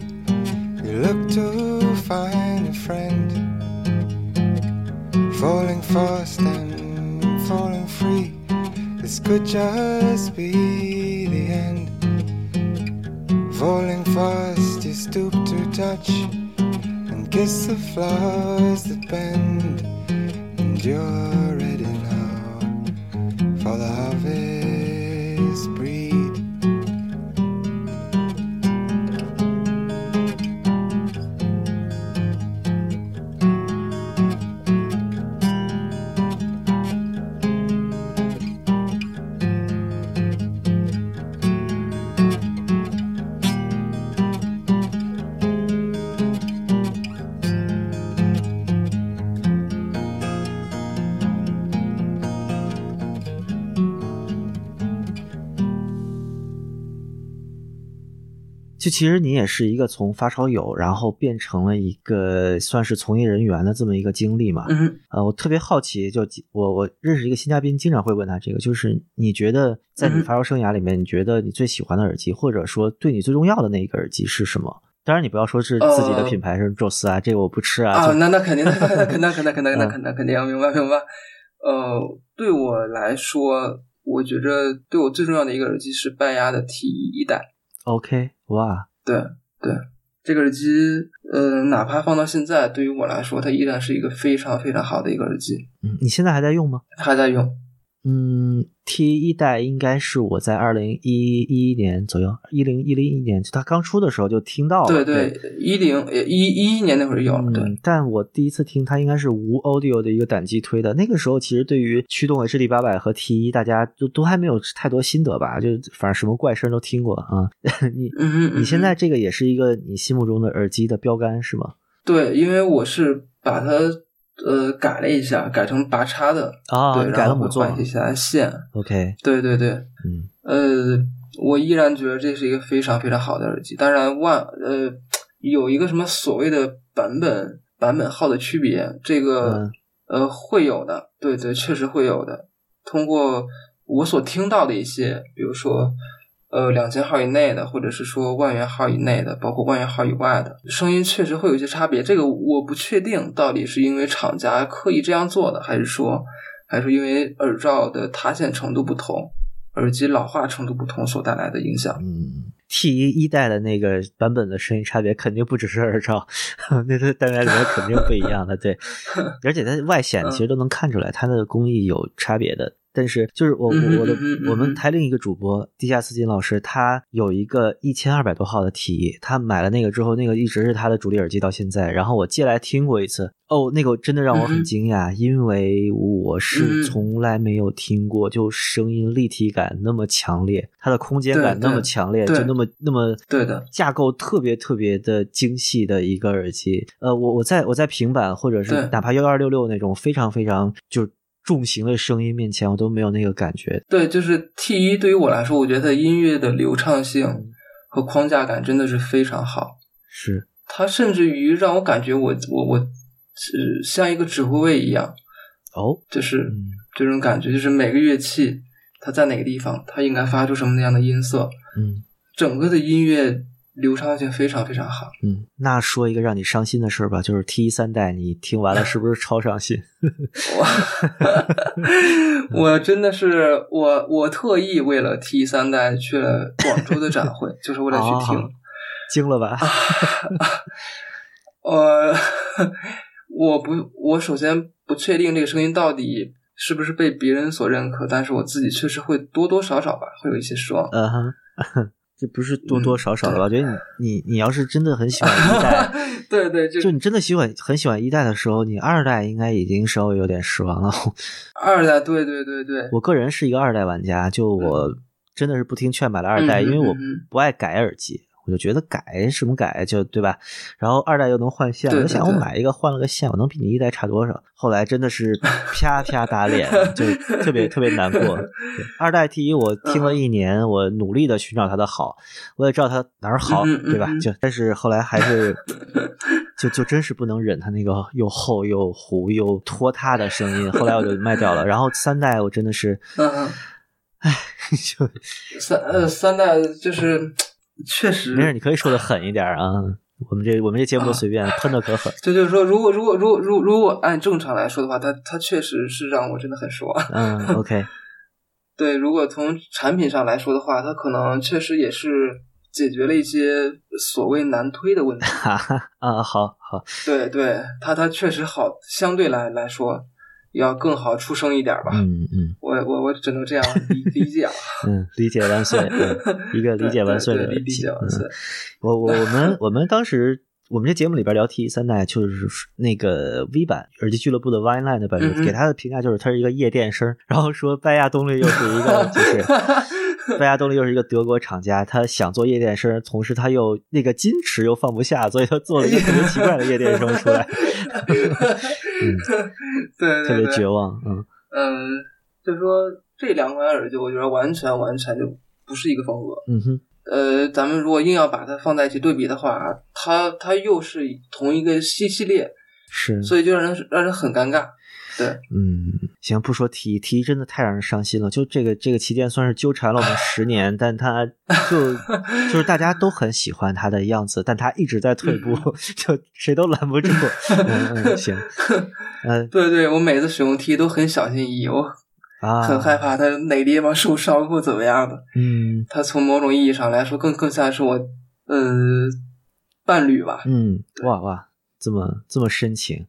You look to find a friend. Falling fast and falling free. This could just be the end. Falling fast, you stoop to touch and kiss the flowers that bend. And you're ready now for the 就其实你也是一个从发烧友，然后变成了一个算是从业人员的这么一个经历嘛。嗯呃，我特别好奇，就我我认识一个新嘉宾，经常会问他这个，就是你觉得在你嗯发烧生涯里面，你觉得你最喜欢的耳机，或者说对你最重要的那一个耳机是什么？当然，你不要说是自己的呃品牌是宙斯啊，这个我不吃啊。啊，那那肯定，那肯定，肯定，肯定，那嗯肯定，肯定，明白，明白。呃，对我来说，我觉着对我最重要的一个耳机是半压的 T 一代。OK，哇，对对，这个耳机，呃，哪怕放到现在，对于我来说，它依然是一个非常非常好的一个耳机，嗯，你现在还在用吗？还在用。嗯，T 一代应该是我在二零一一年左右，一零一零一年，就它刚出的时候就听到了。对对，一零一一一年那会儿有了。对，嗯，但我第一次听它应该是无 Audio 的一个胆机推的。那个时候其实对于驱动 HD 八百和 T 一，大家都都还没有太多心得吧？就反正什么怪声都听过啊。你嗯嗯你现在这个也是一个你心目中的耳机的标杆是吗？对，因为我是把它呃改了一下，改成拔插的。啊，改了母座换一下线。，OK，对对对，嗯呃，我依然觉得这是一个非常非常好的耳机。当然万呃有一个什么所谓的版本版本号的区别，这个、嗯呃会有的，对对，确实会有的。通过我所听到的一些，比如说呃两千号以内的，或者是说万元号以内的，包括万元号以外的，声音确实会有一些差别。这个我不确定到底是因为厂家刻意这样做的，还是说还是因为耳罩的塌陷程度不同。耳机老化程度不同所带来的影响。嗯，T 一一代的那个版本的声音差别肯定不只是耳罩，那它单元里面肯定不一样的，对。而且它外显其实都能看出来，它的工艺有差别的。但是就是我我我的我们台另一个主播地下丝巾老师，他有一个一千二百多号的一，他买了那个之后，那个一直是他的主力耳机到现在。然后我借来听过一次，哦，那个真的让我很惊讶，因为我嗯是从来没有听过就声音立体感那么强烈，它的空间感那么强烈，就那么那么对的架构特别特别的精细的一个耳机。呃，我我在我在平板或者是哪怕幺二六六那种非常非常就重型的声音面前，我都没有那个感觉。对，就是 T 一对于我来说，我觉得它音乐的流畅嗯性和框架感真的是非常好。是，它甚至于让我感觉我我我是像一个指挥位一样，哦，就是嗯这种感觉，就是每个乐器它在哪个地方，它应该发出什么样的音色，嗯整个的音乐流畅性非常非常好。嗯，那说一个让你伤心的事儿吧，就是 T 三代，你听完了 是不是超伤心？我我真的是我我特意为了 T 三代去了广州的展会，就是为了去听。哦惊了吧？呃，我不，我首先不确定这个声音到底是不是被别人所认可，但是我自己确实会多多少少吧，会有一些失望。嗯哼。这不是多多嗯少少的吧？我觉得你你你要是真的很喜欢一代，对对，就就你真的喜欢很喜欢一代的时候，你二代应该已经稍微有点失望了。二代，对对对对，我个人是一个二代玩家，就我真的是不听劝买了二代，因为我不爱改耳机，我就觉得改什么改就对吧？然后二代又能换线，我就想我买一个换了个线，我能比你一代差多少？后来真的是啪啪打脸，就特别特别难过。对二代 T 一我听了一年，我努力的寻找它的好，我也知道它哪儿好，嗯嗯嗯对吧？嗯就但是后来还是。就就真是不能忍它那个又厚又糊又拖沓的声音，后来我就卖掉了。然后三代我真的是，唉，就三呃三代就是确实没事，你可以说的狠一点啊。我们这我们这节目随便喷的可狠。这就是说，如果如果如果如如果按正常来说的话，它它确实是让我真的很失望。嗯，OK，对，如果从产品上来说的话，它可能确实也是解决了一些所谓难推的问题。啊，好好，对对，它它确实好，相对来来说要更好出声一点吧。嗯嗯我我我只能这样理理解了。嗯，理解万岁，嗯、一个理解万岁的理解万岁嗯。我我我们 我们当时。我们这节目里边聊 T 三代，就是那个 V 版耳机俱乐部的 Wine Line 的版本，嗯哼给他的评价就是他是一个夜店声，然后说拜亚动力又是一个 就是拜亚动力又是一个德国厂家，他想做夜店声，同时他又那个矜持又放不下，所以他做了一个特别奇怪的夜店声出来，嗯，对对。特别绝望，嗯。嗯，就是说这两款耳机，我觉得完全完全就不是一个风格。嗯哼，呃，咱们如果硬要把它放在一起对比的话，它它又是同一个系系列，是，所以就让人让人很尴尬。对，嗯，行，不说 T T 真的太让人伤心了。就这个这个旗舰算是纠缠了我们十年，但它就就是大家都很喜欢它的样子，但它一直在退步，就谁都拦不住。嗯嗯，行，嗯、对对，我每次使用 T 都很小心翼翼，我啊，很害怕它哪地方受伤或怎么样的。嗯它从某种意义上来说，更更像是我呃伴侣吧。嗯，哇哇，这么这么深情。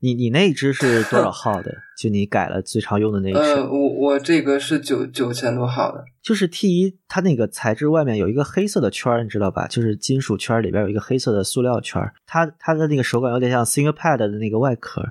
你你那一支是多少 号的？就你改了最常用的那一支？呃，我我这个是九九千多号的。就是 T 一，它那个材质外面有一个黑色的圈儿，你知道吧？就是金属圈儿里边有一个黑色的塑料圈儿，它它的那个手感有点像 ThinkPad 的那个外壳。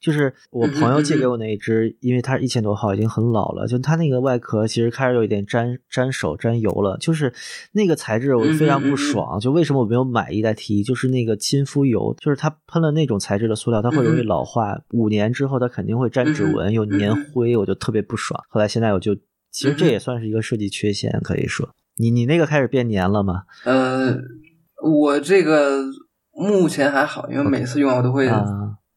就是我朋友借给我那一只，因为它是一千多号，已经很老了，就它那个外壳其实开始有一点粘粘手、粘油了。就是那个材质我非常不爽。就为什么我没有买一代 T 一？就是那个亲肤油，就是它喷了那种材质的塑料，它会容易老化，五年之后它肯定会沾指纹，又粘灰，我就特别不爽。后来现在我就。其实这也算是一个设计缺陷，可以说。你你那个开始变黏了吗？呃，我这个目前还好，因为每次用我都会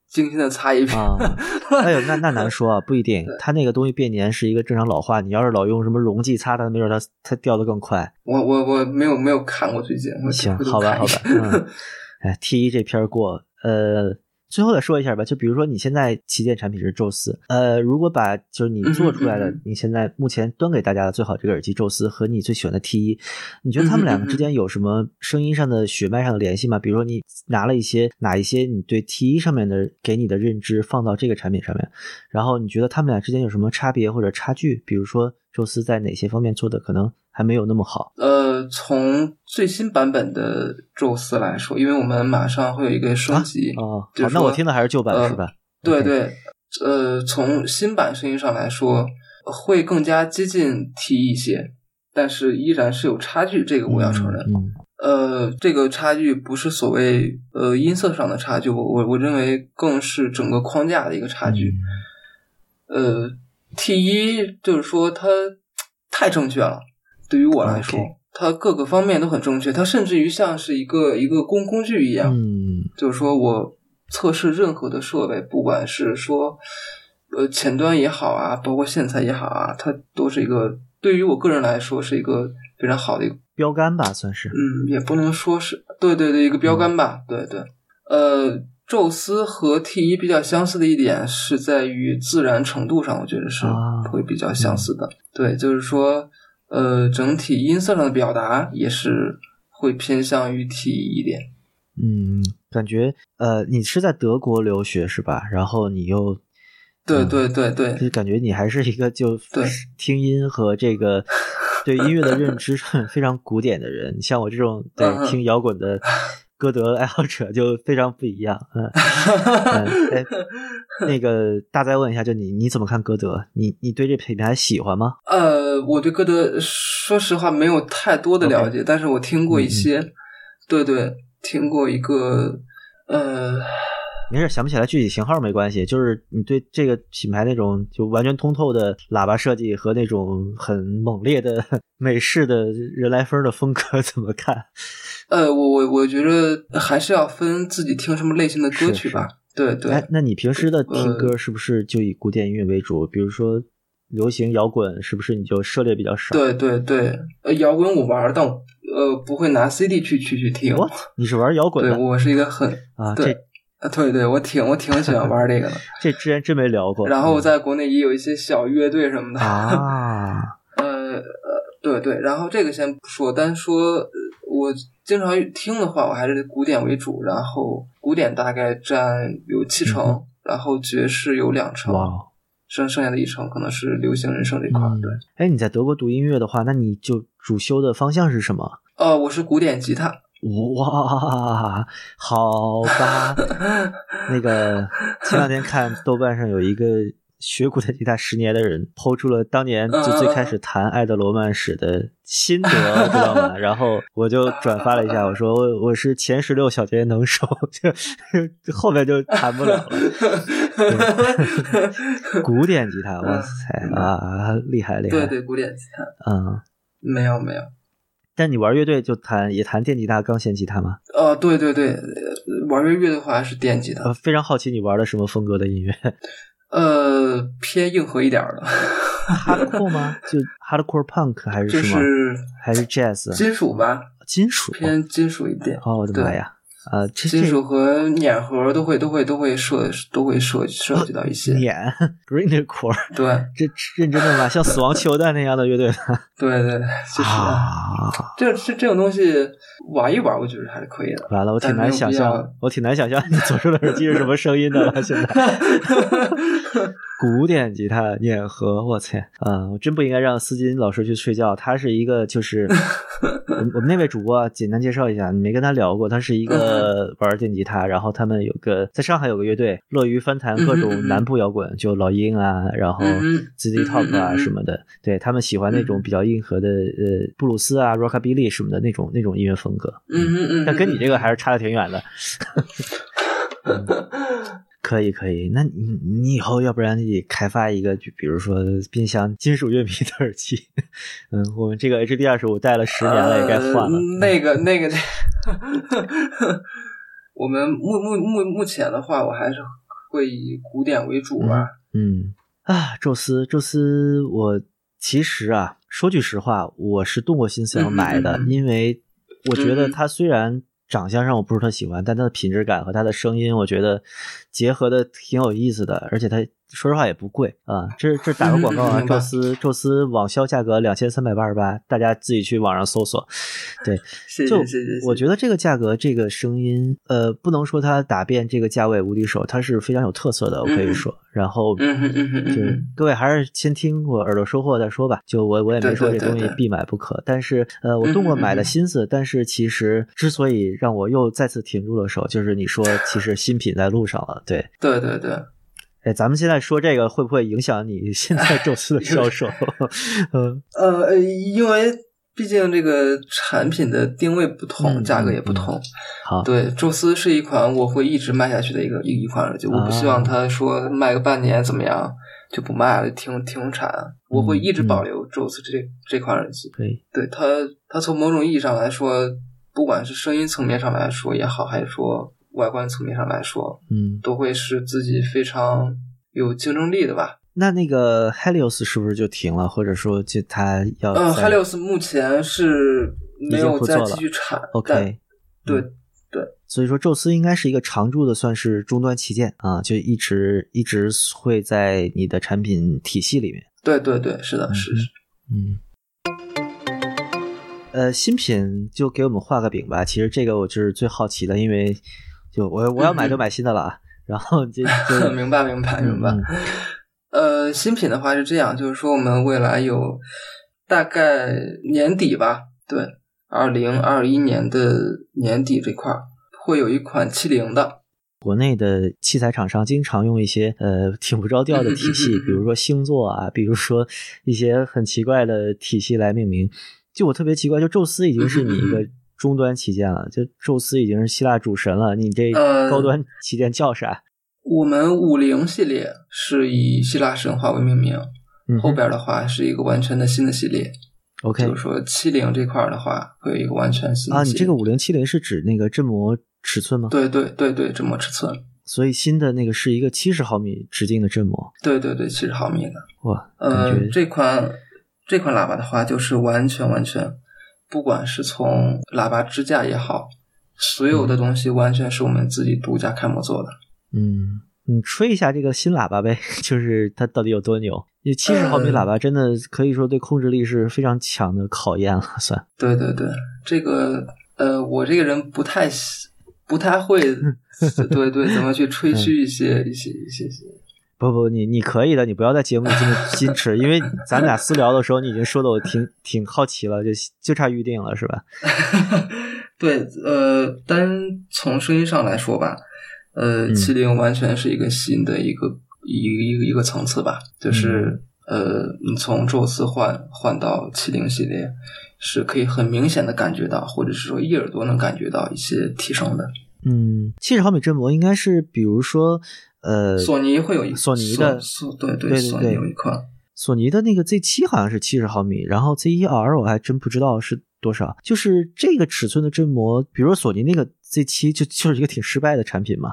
精心的擦一遍。哎呦，那那难说啊，不一定。它那个东西变黏是一个正常老化，你要是老用什么溶剂擦它，没准它它掉的更快。我我我没有没有看过最近。行，好吧好吧。嗯，哎，T 一这篇过，呃。最后再说一下吧，就比如说你现在旗舰产品是宙斯，呃，如果把就是你做出来的，你现在目前端给大家的最好这个耳机宙斯和你最喜欢的 T 一，你觉得他们两个之间有什么声音上的血脉上的联系吗？比如说你拿了一些哪一些你对 T 一上面的给你的认知放到这个产品上面，然后你觉得他们俩之间有什么差别或者差距？比如说宙斯在哪些方面做的可能？还没有那么好。呃，从最新版本的宙斯来说，因为我们马上会有一个升级啊，就是那我听的还是旧版是吧？对对，呃，从新版声音上来说，会更加接近 T 一些，但是依然是有差距，这个我要承认。呃，这个差距不是所谓呃音色上的差距，我我我认为更是整个框架的一个差距。呃，T 一就是说它太正确了。对于我来说，它各个方面都很正确，它甚至于像是一个一个工工具一样。嗯，就是说我测试任何的设备，不管是说呃前端也好啊，包括线材也好啊，它都是一个对于我个人来说是一个非常好的一个标杆吧，算是。嗯，也不能说是对对对一个标杆吧，对对。呃，宙斯和 T 一比较相似的一点是在于自然程度上，我觉得是会比较相似的。对，就是说。呃，整体音色上的表达也是会偏向于 T 一点。嗯，感觉呃，你是在德国留学是吧？然后你又对对对对，就感觉你还是一个就 对听音和这个 对音乐的认知非常古典的人。你像我这种对听摇滚的。歌德爱好者就非常不一样，嗯，哎，那个 大概问一下，就你你怎么看歌德？你你对这品牌喜欢吗？呃，我对歌德说实话没有太多的了解，但是我听过一些，对对，听过一个，呃，没事，想不起来具体型号没关系，就是你对这个品牌那种就完全通透的喇叭设计和那种很猛烈的 美式的人来风的风格怎么看？呃，我我我觉得还是要分自己听什么类型的歌曲吧。对对。哎，那你平时的听歌是不是就以古典音乐为主？比如说流行摇滚，是不是你就涉猎比较少？对对对。呃，摇滚我玩，但呃不会拿 CD 去去去听。你是玩摇滚的？对，我是一个很啊，对，对对，我挺我挺喜欢玩这个的。这之前真没聊过。然后在国内也有一些小乐队什么的啊。呃呃，对对，然后这个先不说，单说。我经常听的话，我还是古典为主，然后古典大概占有七成，然后爵士有两成，剩剩下的一成可能是流行人生这块儿。对，哎，你在德国读音乐的话，那你就主修的方向是什么？呃，我是古典吉他。哇，好吧，那个前两天看豆瓣上有一个。学古典吉他十年的人抛出了当年就最开始弹爱的罗曼史的心得，知道吗？然后我就转发了一下，我说我我是前十六小节能手，就后面就弹不了了。古典吉他，哇塞啊，厉害厉害！对对，古典吉他，嗯，没有没有。但你玩乐队就弹也弹电吉他、钢弦吉他吗？呃，对对对，玩乐队的话是电吉他。非常好奇你玩的什么风格的音乐。呃，偏硬核一点的，hardcore 吗？就 hardcore punk 还是什么？就是还是 jazz？金属吧，金属偏金属一点。哦，我的妈呀！呃，这金这属和碾核都会都会都会涉都会涉涉及到一些。碾 grindcore，对这认真的吗？像死亡汽油弹那样的乐队吗？对对，就是啊，这这这种东西玩一玩，我觉得还是可以的。完了，我挺难想象，我挺难想象你左手的耳机是什么声音的了。现在古典吉他碾核，我天啊！我真不应该让思金老师去睡觉。他是一个，就是我们我们那位主播啊，简单介绍一下，你没跟他聊过，他是一个玩电吉他，然后他们有个在上海有个乐队，乐于翻弹各种南部摇滚，就老鹰啊，然后 ZZ Top 啊什么的，对他们喜欢那种比较硬核的呃布鲁斯啊、rockabilly 什么的那种那种音乐风格。嗯嗯嗯，但跟你这个还是差的挺远的。嗯可以可以，那你你以后要不然你开发一个，就比如说冰箱金属乐迷的耳机。嗯，我们这个 HD 二十五戴了十年了，也该换了。呃那个那个，我们目目目目前的话，我还是会以古典为主吧。嗯啊，宙斯宙斯，我其实啊，说句实话，我是动过心思要买的，嗯嗯嗯因为我觉得嗯它虽然长相上我不是特喜欢，但他的品质感和他的声音，我觉得结合的挺有意思的，而且他说实话也不贵啊。这这打个广告啊，宙斯宙斯网销价格两千三百八十八，大家自己去网上搜索。对，就。我觉得这个价格，这个声音，呃，不能说它打遍这个价位无敌手，它是非常有特色的，我可以嗯说。然后，就哼各位还是先听我耳朵收获再说吧。就我我也没说这东西必买不可，但是呃，我动过买的心思，但是其实之所以让我又再次停住了手，就是你说其实新品在路上了，对。对对对，哎，咱们现在说这个会不会影响你 现在宙斯的销售？嗯呃，因为毕竟这个产品的定位不同，嗯价格也不嗯同。好，对，宙斯是一款我会一直卖下去的一个一一款耳机，我不希啊望它说卖个半年怎么样就不卖了，停停产。我会一直嗯保留宙斯这这款耳机。可以，对它，它从某种意义上来说，不管是声音层面上来说也好，还是说外观层面上来说，嗯。都会是自己非常有竞争力的吧。那那个 Helios 是不是就停了，或者说就它要嗯，Helios 目前是没有再继续产。OK，对嗯所以说宙斯应该是一个常驻的，算是终端旗舰啊，就一直一直会在你的产品体系里面。对对对，是的，是是。嗯，呃，新品就给我们画个饼吧。其实这个我就是最好奇的，因为就我我要买就买新的了啊。然后就就明白明白明白。嗯呃，新品的话是这样，就是说我们未来有大概年底吧，对，二零二一年的年底这块儿会有一款七零的，国内的器材厂商经常用一些呃挺不着调的体系，比如说星座啊，比如说一些很奇怪的体系来命名。就我特别奇怪，就宙斯已经是你一个终端旗舰了，就宙斯已经是希腊主神了，你这呃高端旗舰叫啥？我们五零系列是以希腊神话为命名，嗯后边的话是一个完全的新的系列。OK 就是说七零这块儿的话，会有一个完全新的啊，你这个五零七零是指那个振膜尺寸吗？，对对对对，振膜尺寸，所以新的那个是一个七十毫米直径的振膜，对对对，七十毫米的。哇，感呃觉，这款这款喇叭的话，就是完全完全，不管是从喇叭支架也好，所有的东西完全是我们自己独家开模做的。嗯，你吹一下这个新喇叭呗，就是它到底有多牛？因为七十毫米喇叭真的可以说对控制力是非常强的考验了，算。对对对，这个呃，我这个人不太喜不太会，对对，怎么去吹嘘一些一些一些一些。不不，你你可以的，你不要在节目里这么矜持，因为咱俩私聊的时候，你已经说的我挺挺好奇了，就就差预定了，是吧？对，呃，单从声音上来说吧，呃，嗯七零完全是一个新的一个一个一个一个层次吧，就是、呃，你从宙斯换换到七零系列，是可以很明显的感觉到，或者是说一耳朵能感觉到一些提升的。嗯，七十毫米振膜应该是，比如说，呃，索尼会有一索尼的索索对对对索尼对有一款，索尼的那个 Z 七好像是七十毫米，然后 Z 一 R 我还真不知道是多少。就是这个尺寸的振膜，比如说索尼那个 Z 七就就是一个挺失败的产品嘛，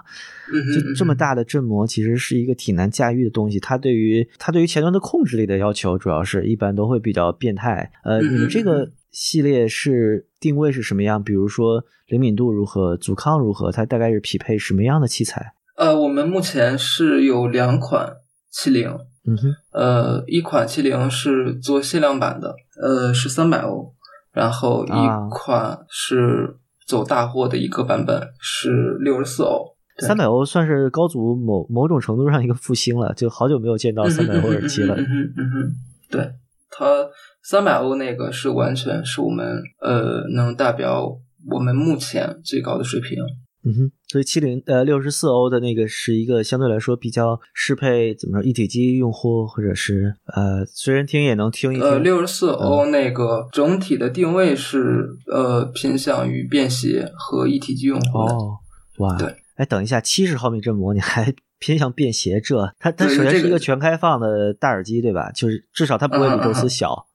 就这么大的振膜其实是一个挺难驾驭的东西。它对于它对于前端的控制力的要求，主要是一般都会比较变态。呃，嗯你们这个系列是定位是什么样？比如说灵敏度如何，阻抗如何？它大概是匹配什么样的器材？呃，我们目前是有两款七零，嗯哼，呃，一款七零是做限量版的，呃，是三百欧，然后啊一款是走大货的一个版本是六十四欧。对三百欧算是高足某某种程度上一个复兴了，就好久没有见到三百欧耳机了。嗯哼嗯哼，对，它三百欧那个是完全是我们呃能代表我们目前最高的水平。嗯哼，所以七零呃六十四欧的那个是一个相对来说比较适配怎么说一体机用户，或者是呃随身听也能听一听。呃，六十四欧那个整体的定位是呃偏向于便携和一体机用户的。哦，哇，对，哎，等一下，七十毫米振膜你还 偏向便携，这它它首先是一个个全开放的大耳机，对吧？就是至少它不会比宙斯小。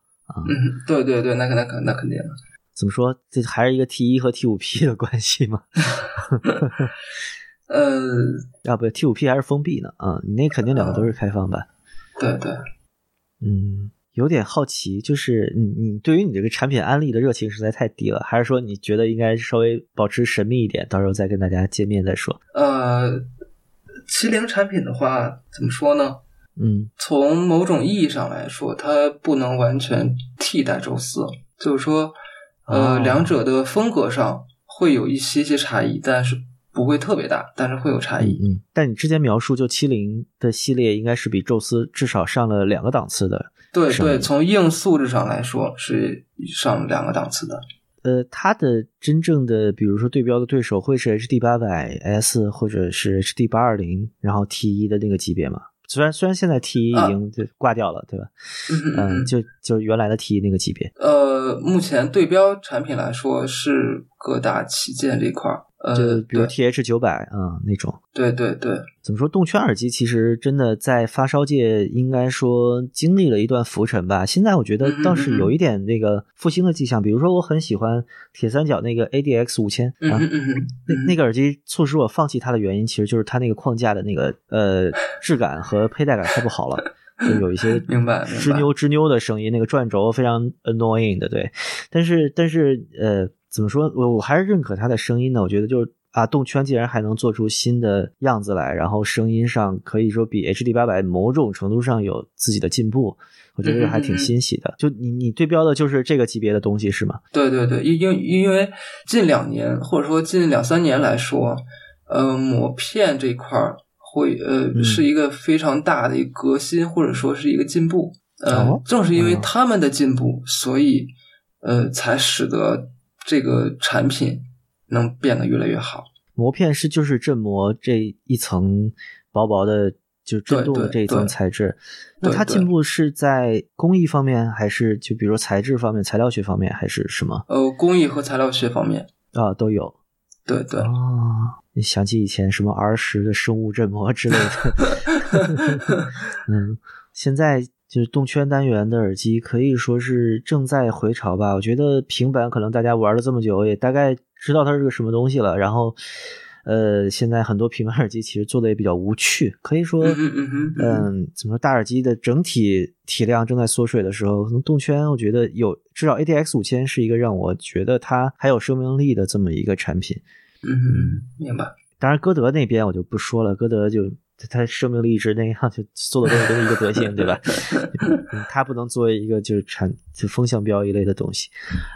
嗯，对对对，那肯那肯那肯定的。怎么说？这还是一个 T 一和 T 五 P 的关系吗？呃，啊不 T 五 P 还是封闭呢？啊、你那肯定两个都是开放版。对对，嗯，有点好奇，就是你你对于你这个产品安利的热情实在太低了，还是说你觉得应该稍微保持神秘一点，到时候再跟大家见面再说？呃，麒麟产品的话，怎么说呢？嗯从某种意义上来说，它不能完全替代宙斯，就是说，呃，哦两者的风格上会有一些些差异，但是不会特别大，但是会有差异。嗯，但你之前描述就七零的系列应该是比宙斯至少上了两个档次的。对对，从硬素质上来说是上两个档次的。呃，它的真正的比如说对标的对手会是 HD 八百 S 或者是 HD 八二零，然后 T 一的那个级别嘛？虽然虽然现在 T 一已啊经就挂掉了，对吧？嗯嗯嗯，嗯。就就原来的 T 一那个级别。呃，目前对标产品来说是各大旗舰这块儿。呃，就比如 TH 九百啊那种，对对对，怎么说？动圈耳机其实真的在发烧界应该说经历了一段浮沉吧。现在我觉得倒是有一点那个复兴的迹象。比如说，我很喜欢铁三角那个 ADX 五千啊，那那个耳机促使我放弃它的原因，其实就是它那个框架的那个呃质感和佩戴感太不好了。就有一些明白明白吱扭吱扭的声音，那个转轴非常 annoying 的，对。但是但是呃，怎么说？我我还是认可他的声音的。我觉得就是啊，动圈既然还能做出新的样子来，然后声音上可以说比 HD 八百某种程度上有自己的进步，我觉得这还挺欣喜的。就你你对标的就是这个级别的东西是吗？对对对，因因因为近两年或者说近两三年来说，呃，膜片这一块儿会呃、嗯是一个非常大的一个革新，或者说是一个进步。呃，哦正是因为哦他们的进步，所以呃才使得这个产品能变得越来越好。膜片是就是振膜这一层薄薄的，就振动的这一层材质。那它进步是在工艺方面，还是就比如说材质方面、材料学方面，还是什么呃，工艺和材料学方面，啊？都有。对对，哦，你想起以前什么儿时的生物振膜之类的，嗯，现在就是动圈单元的耳机可以说是正在回潮吧。我觉得平板可能大家玩了这么久，也大概知道它是个什么东西了。然后，呃，现在很多平板耳机其实做的也比较无趣，可以说，嗯怎么说？大耳机的整体体量正在缩水的时候，可能动圈我觉得有至少 ATX 五千是一个让我觉得它还有生命力的这么一个产品。嗯，明白。当然，歌德那边我就不说了，歌德就他生命力一直那样，就做的东西都是一个德性，对吧？嗯他不能作为一个就是产就风向标一类的东西。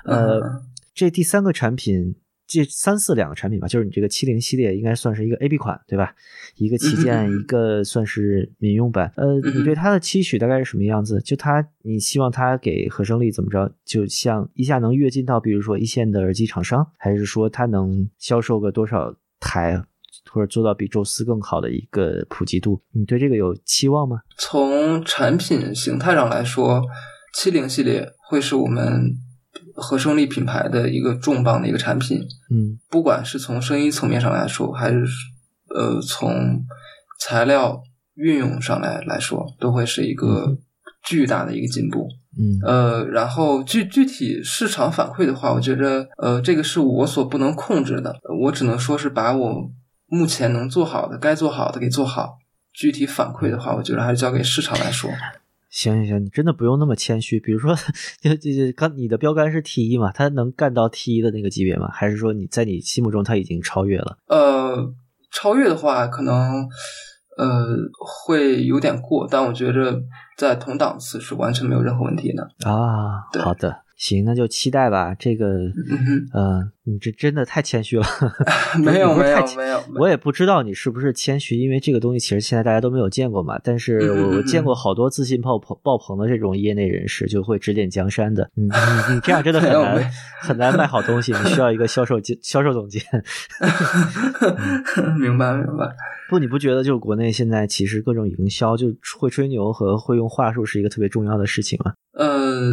呃，嗯这第三个产品，这三四两个产品吧，就是你这个七零系列应该算是一个 A B 款，对吧？一个旗舰，一个算是民用版。呃，嗯你对它的期许大概是什么样子？就它，你希望它给和声力怎么着？就像一下能跃进到比如说一线的耳机厂商，还是说它能销售个多少台？或者做到比宙斯更好的一个普及度，你对这个有期望吗？从产品形态上来说，七零系列会是我们和声力品牌的一个重磅的一个产品。嗯不管是从声音层面上来说，还是呃从材料运用上来来说，都会是一个巨大的一个进步。嗯呃，然后具具体市场反馈的话，我觉着呃这个是我所不能控制的，我只能说是把我目前能做好的、该做好的给做好。具体反馈的话，我觉得还是交给市场来说。行行行，你真的不用那么谦虚。比如说，就就就刚你的标杆是 T 一嘛，他能干到 T 一的那个级别吗？还是说你在你心目中他已经超越了？呃，超越的话，可能呃会有点过，但我觉着在同档次是完全没有任何问题的。啊，好的，行，那就期待吧。这个，嗯呃，你这真的太谦虚了。没有没有没有，我也不知道你是不是谦虚，因为这个东西其实现在大家都没有见过嘛。但是嗯嗯我见过好多自信爆棚爆棚的这种业内人士，就会指点江山的。你你你这样真的很难很难卖好东西，你需要一个销售监销售总监。明白明白。不，你不觉得就是国内现在其实各种营销，就会吹牛和会用话术是一个特别重要的事情吗？呃，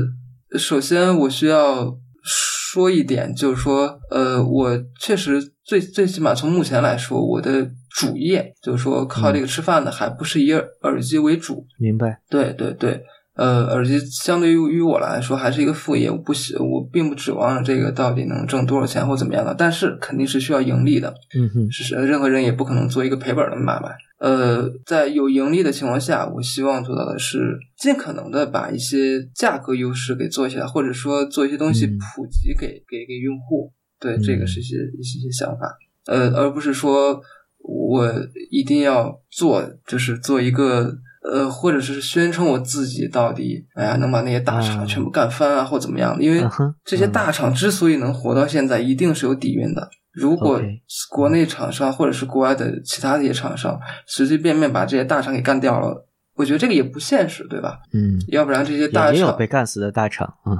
首先我需要说一点，就是说，呃，我确实最最起码从目前来说，我的主业就是说靠这个吃饭的，还不是以耳耳机为主。明白？对对对，呃，耳机相对于于我来说还是一个副业，我不喜我并不指望这个到底能挣多少钱或怎么样的，但是肯定是需要盈利的。嗯哼，是任何人也不可能做一个赔本的买卖。呃，在有盈利的情况下，我希望做到的是尽可能的把一些价格优势给做起来，或者说做一些东西嗯普及给、给给用户。对，嗯这个是一些一些想法。呃，而不是说我一定要做，就是做一个。呃，或者是宣称我自己到底，哎呀，能把那些大厂啊全部干翻啊，或怎么样的？因为这些嗯大厂之所以能活到现在，一定是有底蕴的。如果国内厂商或者是国外的其他的一些厂商随随便便把这些大厂给干掉了，我觉得这个也不现实，对吧？嗯。要不然这些大厂也有厂被干死的大厂，嗯，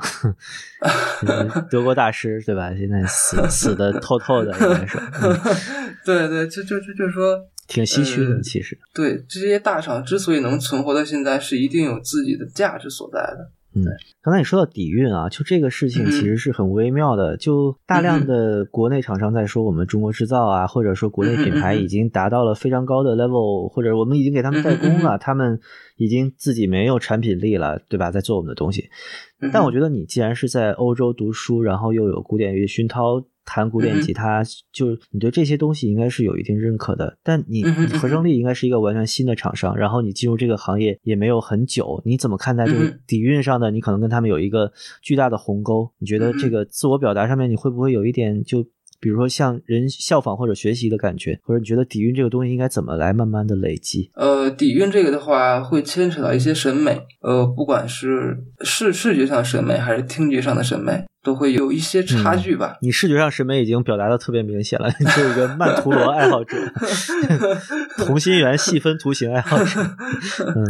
就是德国大师对吧？现在死 死的透透的，应该说，嗯、对对，就就就就是说，挺唏嘘的。呃其实，对这些大厂之所以能存活到现在，是一定有自己的价值所在的。嗯，刚才你说到底蕴啊，就这个事情嗯其实是很微妙的。就大量的国内厂商在说我们中国制造啊，或者说国内品牌已经达到了非常高的 level，或者我们已经给他们代工了，他们已经自己没有产品力了，对吧？在做我们的东西。嗯但我觉得你既然是在欧洲读书，然后又有古典乐熏陶，弹古典吉他，就你对这些东西应该是有一定认可的。但你你合成力应该是一个完全新的厂商，然后你进入这个行业也没有很久，你怎么看待这个底蕴上的？你可能跟他们有一个巨大的鸿沟。你觉得这个自我表达上面，你会不会有一点就？比如说像人效仿或者学习的感觉，或者你觉得底蕴这个东西应该怎么来慢慢的累积？呃，底蕴这个的话，会牵扯到一些审美，呃，不管是视视觉上的审美，还是听觉上的审美，都会有一些差距吧。你视觉上审美已经表达的特别明显了，你是一个曼陀罗爱好者，同心圆细分图形爱好者。嗯，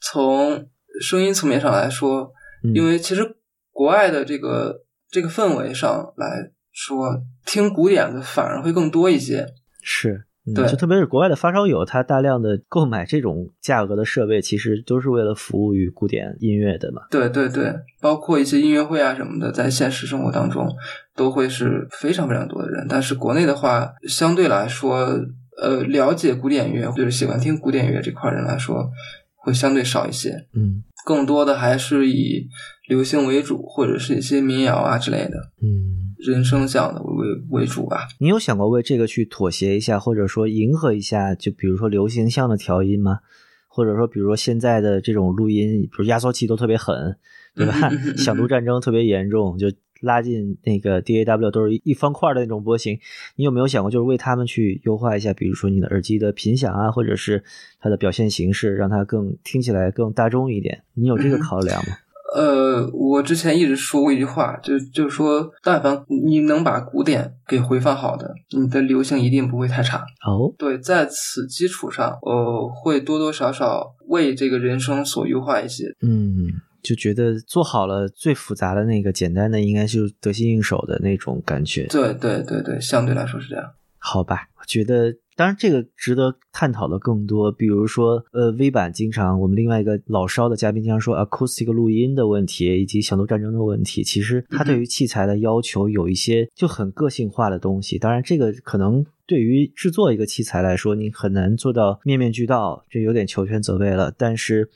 从声音层面上来说，嗯因为其实国外的这个这个氛围上来说，听古典的反而会更多一些。是。嗯对就特别是国外的发烧友，他大量的购买这种价格的设备，其实都是为了服务于古典音乐的嘛。对对对，包括一些音乐会啊什么的，在现实生活当中都会是非常非常多的人。但是国内的话，相对来说，呃，了解古典乐就是喜欢听古典乐这块人来说，会相对少一些。嗯更多的还是以流行为主，或者是一些民谣啊之类的嗯，人声向的为为主吧。你有想过为这个去妥协一下，或者说迎合一下，就比如说流行向的调音吗？或者说，比如说现在的这种录音，比如压缩器都特别狠，对吧？响度战争特别严重，就拉进那个 DAW 都是一方块的那种波形。你有没有想过，就是为他们去优化一下，比如说你的耳机的频响啊，或者是它的表现形式，让它更听起来更大众一点？你有这个考量吗？呃，我之前一直说过一句话，就就是说，但凡你能把古典给回放好的，你的流行一定不会太差。哦，对，在此基础上，我会多多少少为这个人生所优化一些。嗯，就觉得做好了最复杂的那个，简单的应该就得心应手的那种感觉。对对对对，相对来说是这样。好吧，我觉得当然这个值得探讨的更多，比如说呃，V 版经常我们另外一个老烧的嘉宾经常说 acoustic 录音的问题，以及响度战争的问题，其实他对于器材的要求有一些就很个性化的东西。当然，这个可能对于制作一个器材来说，你很难做到面面俱到，这有点求全责备了。但是，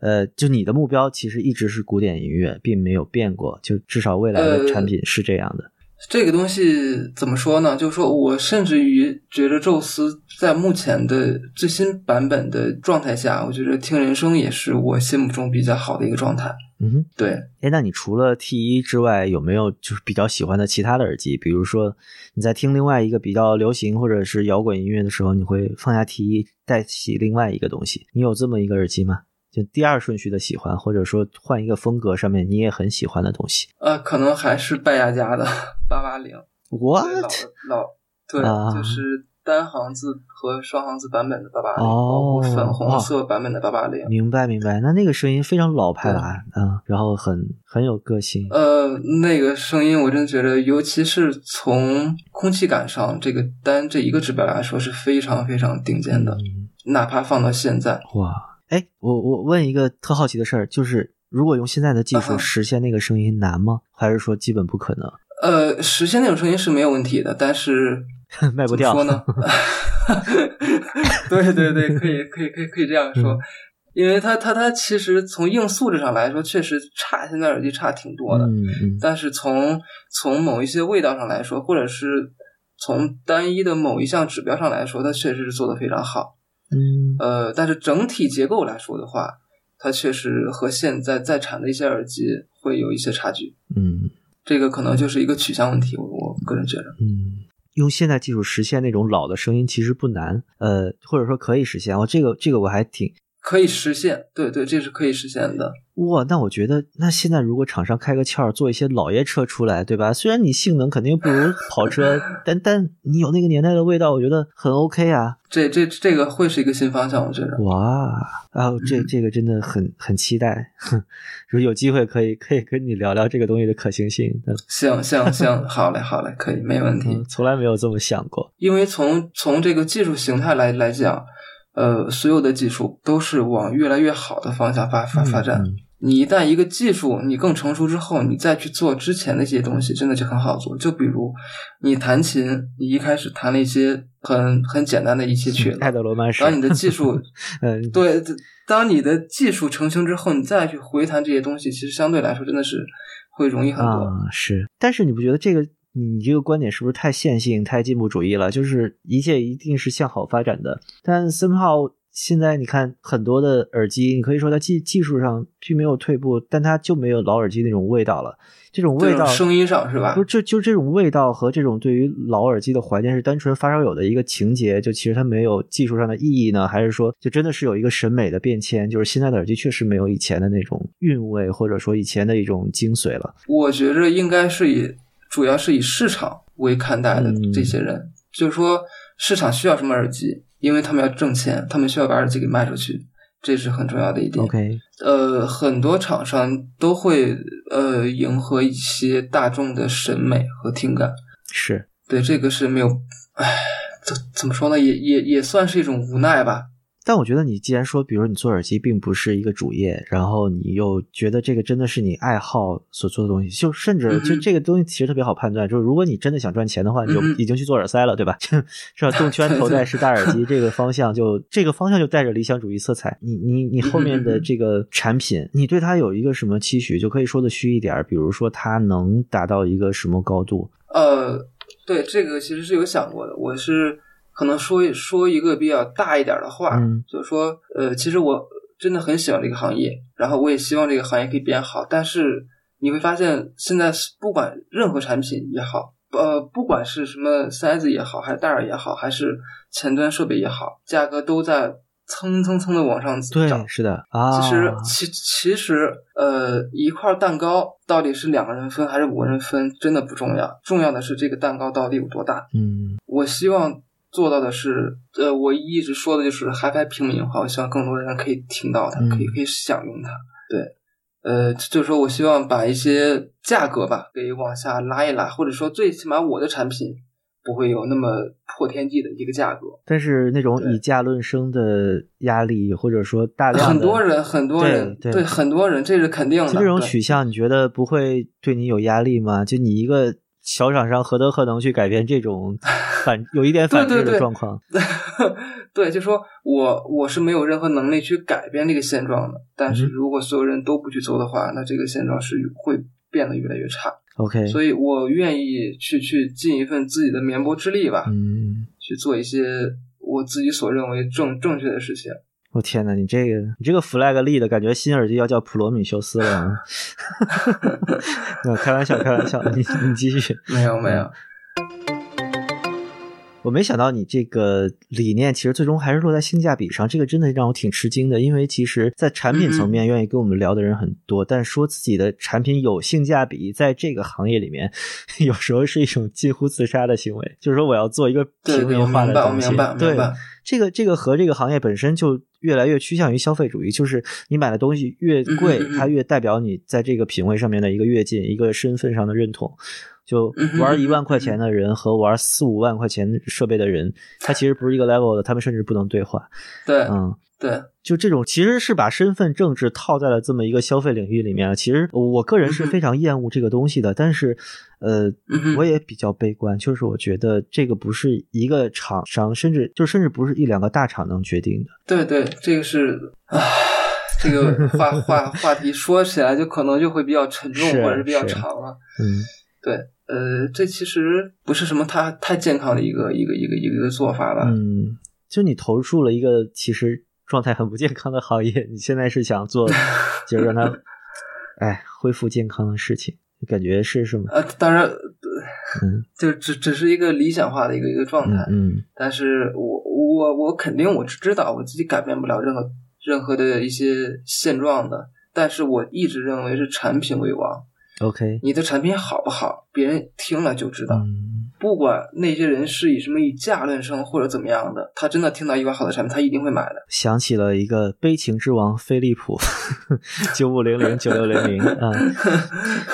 呃，就你的目标其实一直是古典音乐，并没有变过，就至少未来的呃产品是这样的。这个东西怎么说呢？就是说我甚至于觉得宙斯在目前的最新版本的状态下，我觉得听人声也是我心目中比较好的一个状态。嗯哼，对，哎，那你除了 T 一之外，有没有就是比较喜欢的其他的耳机？比如说你在听另外一个比较流行或者是摇滚音乐的时候，你会放下 T 一，带起另外一个东西？你有这么一个耳机吗？就第二顺序的喜欢，或者说换一个风格上面你也很喜欢的东西呃，可能还是拜亚家的八八零。？What？老对，啊就是单行字和双行字版本的八八零，包哦括粉红色版本的八八零。明白明白，那那个声音非常老派了啊，嗯，然后很很有个性。呃，那个声音我真觉得，尤其是从空气感上，这个单这一个指标来说是非常非常顶尖的，嗯哪怕放到现在，哇，哎，我我问一个特好奇的事儿，就是如果用现在的技术实现那个声音难吗？还是说基本不可能？呃，实现那种声音是没有问题的，但是 卖不掉说呢？对对对，可以可以可以可以这样说，嗯因为它它它其实从硬素质上来说，确实差现在耳机差挺多的，嗯嗯但是从从某一些味道上来说，或者是从单一的某一项指标上来说，它确实是做的非常好。嗯呃，但是整体结构来说的话，它确实和现在在产的一些耳机会有一些差距。嗯这个可能就是一个取向问题，我我个人觉得。嗯，用现代技术实现那种老的声音其实不难，呃，或者说可以实现。哦，这个这个我还挺可以实现，对对，这是可以实现的。哇，那我觉得，那现在如果厂商开个窍做一些老爷车出来，对吧？虽然你性能肯定不如跑车，但但你有那个年代的味道，我觉得很 OK 啊。这这这个会是一个新方向，我觉得。哇，啊，这嗯这个真的很很期待，哼，如果有机会可以可以跟你聊聊这个东西的可行性，嗯行行行，好嘞好嘞，可以，没问题。嗯，从来没有这么想过。因为从从这个技术形态来来讲，呃，所有的技术都是往越来越好的方向发发发展。嗯你一旦一个技术你更成熟之后，你再去做之前那些东西，真的就很好做。就比如你弹琴，你一开始弹了一些很很简单的一些曲子，爱德罗曼史，当你的技术 嗯，对，当你的技术成型之后，你再去回弹这些东西，其实相对来说真的是会容易很多。啊，是，但是你不觉得这个你这个观点是不是太线性、太进步主义了？就是一切一定是向好发展的，但 somehow 现在你看很多的耳机，你可以说它技技术上并没有退步，但它就没有老耳机那种味道了。这种味道，声音上是吧不？是就就这种味道和这种对于老耳机的怀念是单纯发烧友的一个情节，就其实它没有技术上的意义呢？还是说就真的是有一个审美的变迁？就是现在的耳机确实没有以前的那种韵味，或者说以前的一种精髓了。我觉着应该是以主要是以市场为看待的嗯。这些人，就是说市场需要什么耳机，因为他们要挣钱，他们需要把耳机给卖出去，这是很重要的一点。OK，呃，很多厂商都会呃迎合一些大众的审美和听感，是，对这个是没有，唉，怎怎么说呢，也也也算是一种无奈吧。但我觉得你既然说，比如你做耳机并不是一个主业，然后你又觉得这个真的是你爱好所做的东西，就甚至就这个东西其实特别好判断，就是如果你真的想赚钱的话，你就已经去做耳塞了，对吧？是吧？动圈 头戴式大耳机这个方向就这个方向就带着理想主义色彩。你你你后面的这个产品，你对它有一个什么期许？就可以说的虚一点儿，比如说它能达到一个什么高度？呃，对这个其实是有想过的，我是可能说一说一个比较大一点的话，嗯就是说，呃，其实我真的很喜欢这个行业，然后我也希望这个行业可以变好，但是你会发现，现在是不管任何产品也好，呃，不管是什么塞子也好，还是戴尔也好，还是前端设备也好，价格都在蹭蹭蹭的往上对涨，。是的啊，其实，其其实，呃，一块蛋糕到底是两个人分还是五个人分，真的不重要，重要的是这个蛋糕到底有多大。嗯我希望做到的是，呃，我一直说的就是 HiFi 平民化，我希望更多人可以听到它，嗯可以可以享用它。对，呃，就是说我希望把一些价格吧给往下拉一拉，或者说最起码我的产品不会有那么破天际的一个价格。但是那种以价论声的压力，或者说大量很多人，很多人，对对很多人，这是肯定的。就这种取向，你觉得不会对你有压力吗？就你一个小厂商，何德何能去改变这种反 有一点反制的状况？对，就说我我是没有任何能力去改变这个现状的。但是嗯如果所有人都不去做的话，那这个现状是会变得越来越差。OK，所以我愿意去去尽一份自己的绵薄之力吧，嗯，去做一些我自己所认为正正确的事情。我天呐，你这个你这个 flag 立的感觉，新耳机要叫普罗米修斯了啊！那开玩笑，开玩笑，你你继续。没有没有，我没想到你这个理念其实最终还是落在性价比上，这个真的让我挺吃惊的。因为其实，在产品层面愿意跟我们聊的人很多，但说自己的产品有性价比，在这个行业里面，有时候是一种近乎自杀的行为。就是说，我要做一个平民化的东西对。这个这个和这个行业本身就越来越趋向于消费主义，就是你买的东西越贵，嗯嗯嗯它越代表你在这个品味上面的一个跃进，一个身份上的认同。就玩一万块钱的人和玩四五万块钱设备的人，他其实不是一个 level 的，他们甚至不能对话。对嗯，对，就这种其实是把身份政治套在了这么一个消费领域里面。其实我个人是非常厌恶这个东西的，但是呃我也比较悲观，就是我觉得这个不是一个厂商，甚至就甚至不是一两个大厂能决定的。对对，这个是啊，这个话话话题说起来就可能就会比较沉重，或者是比较长了。嗯对，呃，这其实不是什么太太健康的一个一个一个一个做法吧。嗯，就你投入了一个其实状态很不健康的行业，你现在是想做，就是让它哎恢复健康的事情，感觉是什么？呃，当然，嗯就只只是一个理想化的一个一个状态。嗯嗯但是我我我肯定我知道我自己改变不了任何任何的一些现状的，但是我一直认为是产品为王。，OK，你的产品好不好，别人听了就知道。嗯不管那些人是以什么以价论声或者怎么样的，他真的听到一款好的产品，他一定会买的。想起了一个悲情之王飞利浦，九五零零九六零零啊。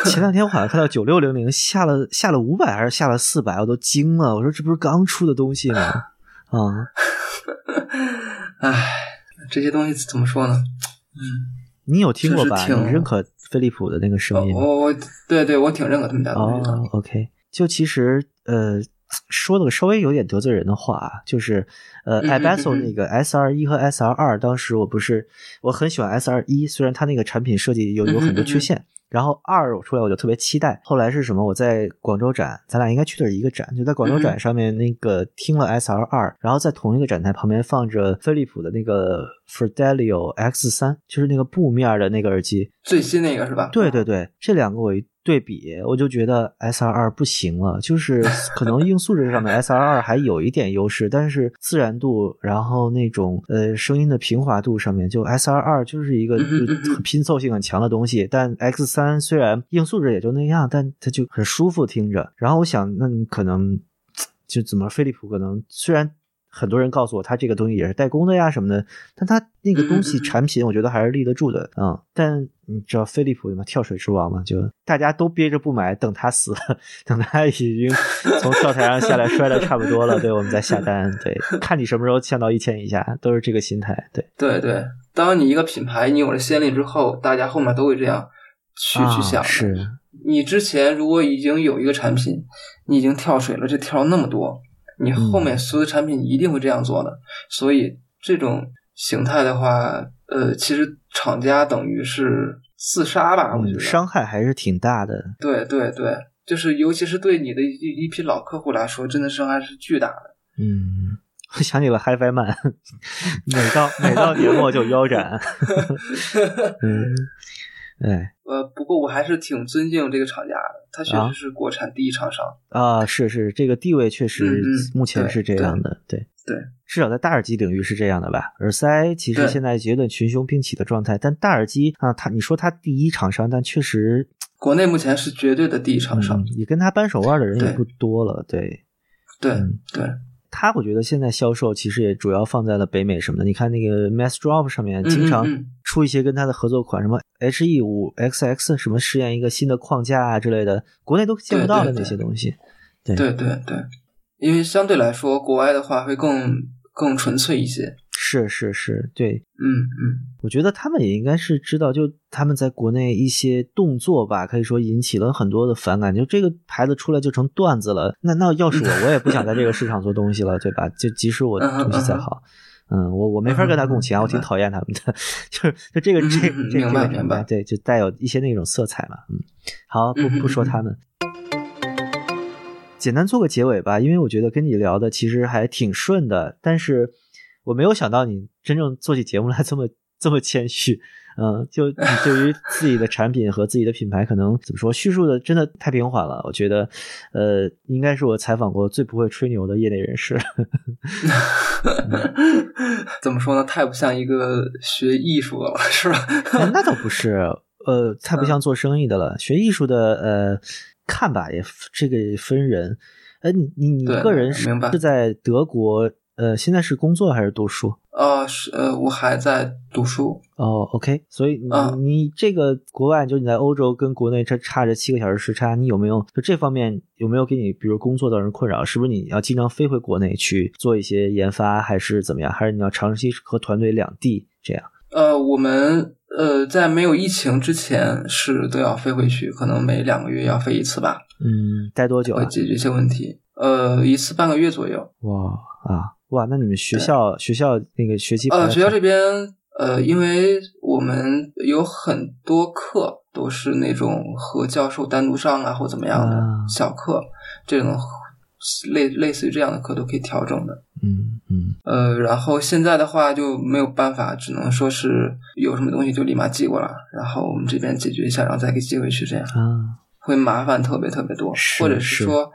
前两天我好像看到九六零零下了下了五百还是下了四百，我都惊了。我说这不是刚出的东西吗？啊，唉，这些东西怎么说呢？嗯，你有听过吧？你认可飞利浦的那个声音吗？我我对对，我挺认可他们家的。哦，OK，就其实呃，说了个稍微有点得罪人的话啊，就是呃嗯 i b a s o 嗯嗯那个 S R 一和 S R 二，当时我不是我很喜欢 S R 一，虽然它那个产品设计有有很多缺陷。然后二出来我就特别期待，后来是什么？我在广州展，咱俩应该去的是一个展，就在广州展上面那个听了 S R 二，然后在同一个展台旁边放着飞利浦的那个 Fidelio X 三，就是那个布面的那个耳机，最新那个是吧？对对对，这两个我一对比，我就觉得 S R 二不行了，就是 可能硬素质上面 S R 二还有一点优势，但是自然度，然后那种呃声音的平滑度上面，就 S R 二就是一个拼凑性很强的东西，但 X 三虽然硬素质也就那样，但它就很舒服听着。然后我想，那你可能 就怎么飞利浦可能虽然。很多人告诉我，他这个东西也是代工的呀什么的，但他那个东西产品，我觉得还是立得住的啊、嗯。但你知道飞利浦嘛，跳水之王嘛，就大家都憋着不买，等他死，等他已经从跳台上下来摔的差不多了，对，我们再下单，对，看你什么时候降到一千以下，都是这个心态，对，对对，当你一个品牌你有了先例之后，大家后面都会这样去、啊去想。是，你之前如果已经有一个产品，你已经跳水了，这跳了那么多，你后面所有的产品一定会这样做的。所以这种形态的话，呃，其实厂家等于是自杀吧，我觉嗯，得。伤害还是挺大的，对对对，就是尤其是对你的一一批老客户来说，真的伤害是巨大的。嗯。我想起了 HiFi Man，每到每到年末就腰斩，嗯，哎呃，不过我还是挺尊敬这个厂家的，它确啊实是国产第一厂商。啊，是是，这个地位确实目前是这样的，对对，至少在大耳机领域是这样的吧。耳塞其实现在有点群雄并起的状态，但大耳机啊，它你说它第一厂商，但确实国内目前是绝对的第一厂商。嗯，也跟他扳手腕的人也不多了，对。对嗯对，它我觉得现在销售其实也主要放在了北美什么的。你看那个 Mass Drop 上面嗯经常出一些跟他的合作款，什么 HE 五 XX 什么试验一个新的框架啊之类的，国内都见不到的那些东西。对对对对，因为相对来说，国外的话会更更纯粹一些。是是是，对，嗯嗯，我觉得他们也应该是知道，就他们在国内一些动作吧，可以说引起了很多的反感。就这个牌子出来就成段子了，那那要是我，我也不想在这个市场做东西了，对吧？就即使我东西再好，嗯，我我没法跟他共情啊，嗯我挺讨厌他们的，就是就这个这这个明白对，就带有一些那种色彩嘛，嗯，好，不不说嗯他们。简单做个结尾吧，因为我觉得跟你聊的其实还挺顺的，但是我没有想到你真正做起节目来这么 这么谦虚，嗯，就你对于自己的产品和自己的品牌，可能怎么说叙述的真的太平缓了。我觉得，呃，应该是我采访过最不会吹牛的业内人士。怎么说呢？太不像一个学艺术的了，是吧？哎那倒不是，呃，太不像做生意的了。学艺术的，呃，看吧，也这个也分人。呃，你你你对个人是是在德国，呃，现在是工作还是读书？呃，是呃，我还在读书。哦，OK，所以你、啊你这个国外，就你在欧洲跟国内这差着七个小时时差，你有没有就这方面有没有给你，比如工作造成困扰？是不是你要经常飞回国内去做一些研发，还是怎么样？还是你要长期和团队两地这样？呃，我们呃在没有疫情之前是都要飞回去，可能每两个月要飞一次吧，嗯，待多久啊？会解决一些问题。呃，一次半个月左右。哇啊哇！那你们学校学校那个学期呃，学校这边呃，因为我们有很多课都是那种和教授单独上啊，或怎么样的啊小课，这种类类似于这样的课都可以调整的。嗯嗯呃，然后现在的话就没有办法，只能说是有什么东西就立马寄过来，然后我们这边解决一下，然后再给寄回去，这样啊会麻烦特别特别多，或者是是说，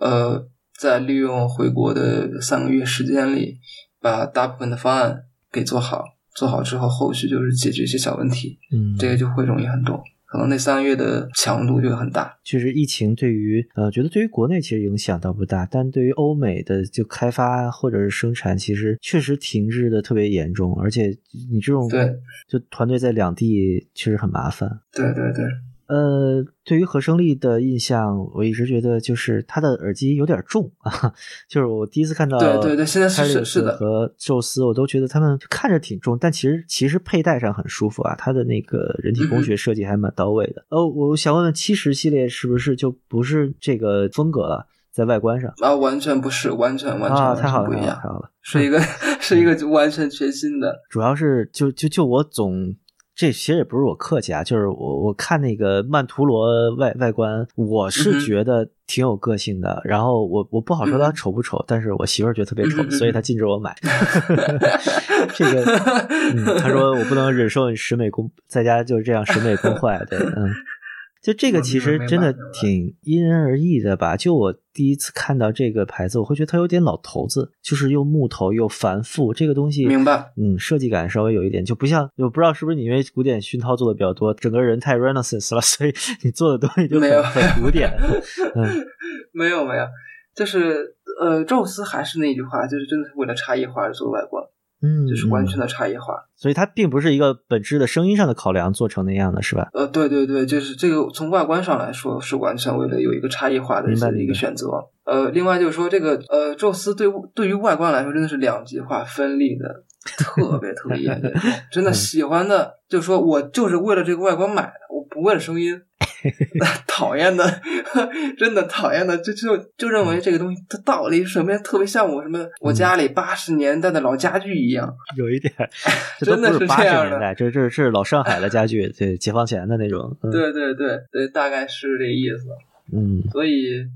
呃，在利用回国的三个月时间里，把大部分的方案给做好，做好之后，后续就是解决一些小问题，嗯，这个就会容易很多。可能那三个月的强度就很大。其实，疫情对于呃，觉得对于国内其实影响倒不大，但对于欧美的就开发或者是生产，其实确实停滞的特别严重，而且你这种对就团队在两地确实很麻烦。对对对，呃，对于和声力的印象，我一直觉得就是它的耳机有点重啊，就是我第一次看到对对对现在是是是的和宙斯，我都觉得他们看着挺重，但其实其实佩戴上很舒服啊，它的那个人体嗯工学设计还蛮到位的。哦，我想问问七十系列是不是就不是这个风格了，在外观上啊，完全不是，完全完全啊，太好了，太，好了。是一个是一个完全全新的。主要是就就就我总这其实也不是我客气啊，就是我我看那个曼陀罗外外观，我嗯是觉得挺有个性的。然后我我不好说它嗯丑不丑，但是我媳妇儿觉得特别丑，嗯所以她禁止我买。这个，嗯，她说我不能忍受你审美崩，在家就是这样审美崩坏。对，嗯。就这个其实真的挺因人而异的吧。就我第一次看到这个牌子，我会觉得它有点老头子，就是又木头又繁复，这个东西明白。嗯，设计感稍微有一点，就不像我不知道是不是你因为古典熏陶做的比较多，整个人太 Renaissance 了，所以你做的东西就很很古典。嗯，没有没有，就是呃，宙斯还是那句话，就是真的是为了差异化而做外观，嗯，就是完全嗯的差异化。所以它并不是一个本质的声音上的考量做成那样的，是吧？呃，对对对，就是这个从外观上来说是完全为了有一个差异化的一明白明白个选择。呃，另外就是说这个呃，宙斯对对于外观来说真的是两极化分立的，特别特别严重。真的喜欢的，就是说我就是为了这个外观买的，我不为了声音。讨厌的，真的讨厌的，就就就认为这个东西它道理什么特别像我什么我家里八十年代的老家具一样。有一点，这都真的不八十是这样的年代，这这这是老上海的家具，对，解放前的那种。嗯、，对对对对，大概是这意思。嗯，所以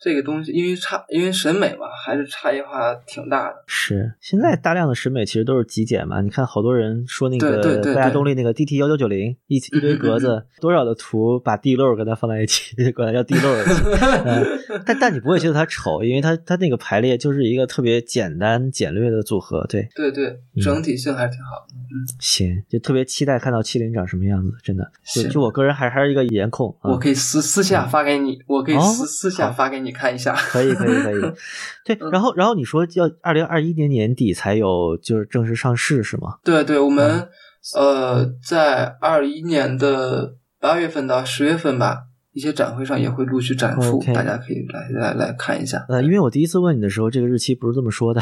这个东西，因为差，因为审美嘛，还是差异化挺大的。是。现在大量的审美其实都是极简嘛，你看好多人说那个大家对动力那个 DT 幺九九零一一堆格嗯子，多少的图把地漏跟它放在一起，管它叫地漏但但你不会觉得它丑，因为它它那个排列就是一个特别简单简略的组合。对，对对，嗯整体性还是挺好的。行，就特别期待看到七零长什么样子，真的。就就我个人还还是一个颜控，啊我可以私私下发给你，我可以哦私私下发给你看一下。可以可以可以。对，嗯然后然后你说要二零二一年年底才有就是正式上市是吗？对对，我们嗯呃，在二一年的八月份到十月份吧，一些展会上也会陆续展出大家可以来来来看一下。呃，因为我第一次问你的时候，这个日期不是这么说的，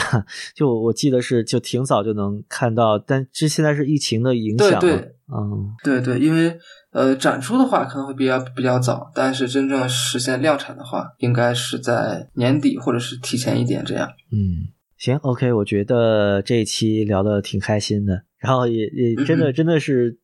就我记得是就挺早就能看到，但这现在是疫情的影响嘛，对对嗯，对对，因为呃，展出的话可能会比较比较早，但是真正实现量产的话，应该是在年底或者是提前一点这样。嗯，行，OK，我觉得这一期聊的挺开心的，然后也也真的嗯真的是，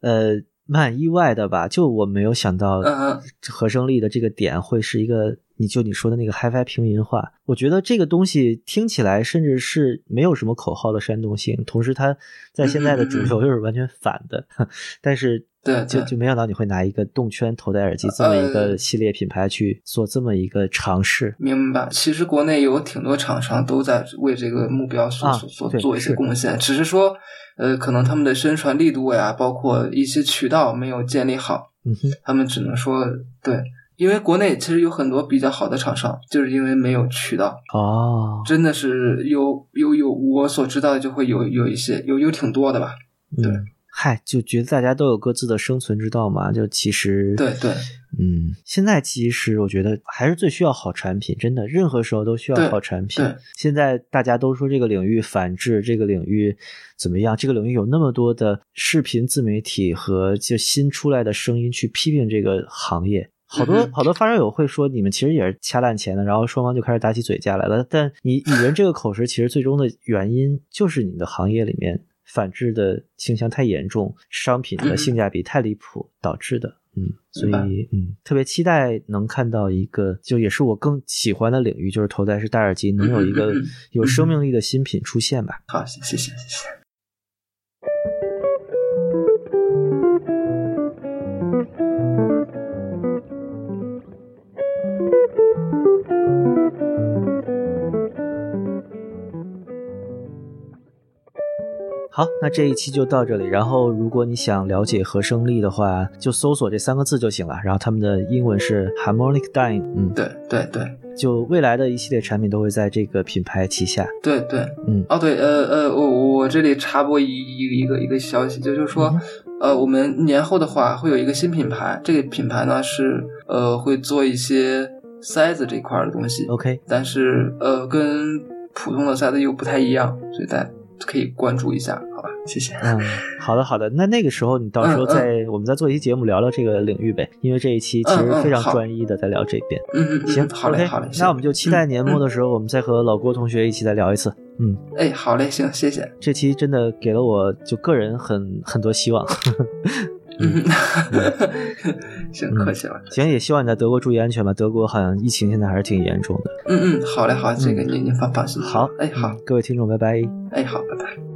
呃，蛮意外的吧？就我没有想到嗯嗯和声力的这个点会是一个，你就你说的那个 HiFi 平民化，我觉得这个东西听起来甚至是没有什么口号的煽动性，同时它在现在的主流又是完全反的，但是。对对就就没想到你会拿一个动圈头戴耳机这么一个呃系列品牌去做这么一个尝试，明白。其实国内有挺多厂商都在为这个目标所啊所所做一些贡献，只是说，呃，可能他们的宣传力度呀，包括一些渠道没有建立好，嗯哼，他们只能说对。因为国内其实有很多比较好的厂商，就是因为没有渠道，哦，真的是有有有我所知道的就会有有一些有有挺多的吧。对嗯，嗨，就觉得大家都有各自的生存之道嘛。就其实，对对，嗯，现在其实我觉得还是最需要好产品，真的，任何时候都需要好产品对。现在大家都说这个领域反制，这个领域怎么样？这个领域有那么多的视频自媒体和就新出来的声音去批评这个行业。好多、好多发烧友会说，你们其实也是掐烂钱的，然后双方就开始打起嘴架来了。但你 语人这个口实，其实最终的原因就是你的行业里面反制的倾向太严重，商品的嗯性价比太离谱导致的。嗯，所以嗯，特别期待能看到一个，就也是我更喜欢的领域，就是头戴式戴耳机，能有一个有生命力的新品出现吧。好，谢谢谢谢好，那这一期就到这里。然后，如果你想了解和声力的话，就搜索这三个字就行了。然后他们的英文是 Harmonic Dyne，嗯，对对对就未来的一系列产品都会在这个品牌旗下。对对，嗯哦对，呃呃，我我这里插播一一一个一个消息，就就是说，呃，我们年后的话会有一个新品牌，这个品牌呢是呃会做一些塞子这块儿的东西，OK，但是呃跟普通的塞子又不太一样，所以大家可以关注一下，好吧？谢谢。嗯，好的好的。那那个时候你到时候再、我们再做一期节目聊聊这个领域呗，因为这一期其实非常专一的在聊这边。嗯嗯嗯，行，好嘞好嘞，那我们就期待嗯年末的时候，我们再和老郭同学一起再聊一次。嗯，哎，好嘞，行，谢谢。这期真的给了我就个人很很多希望。嗯，行，客气了。行，也希望你在德国注意安全吧。德国好像疫情现在还是挺严重的。嗯嗯，好嘞，好，这个您您放放心。好，哎，好嗯，各位听众，拜拜。哎，好，拜拜。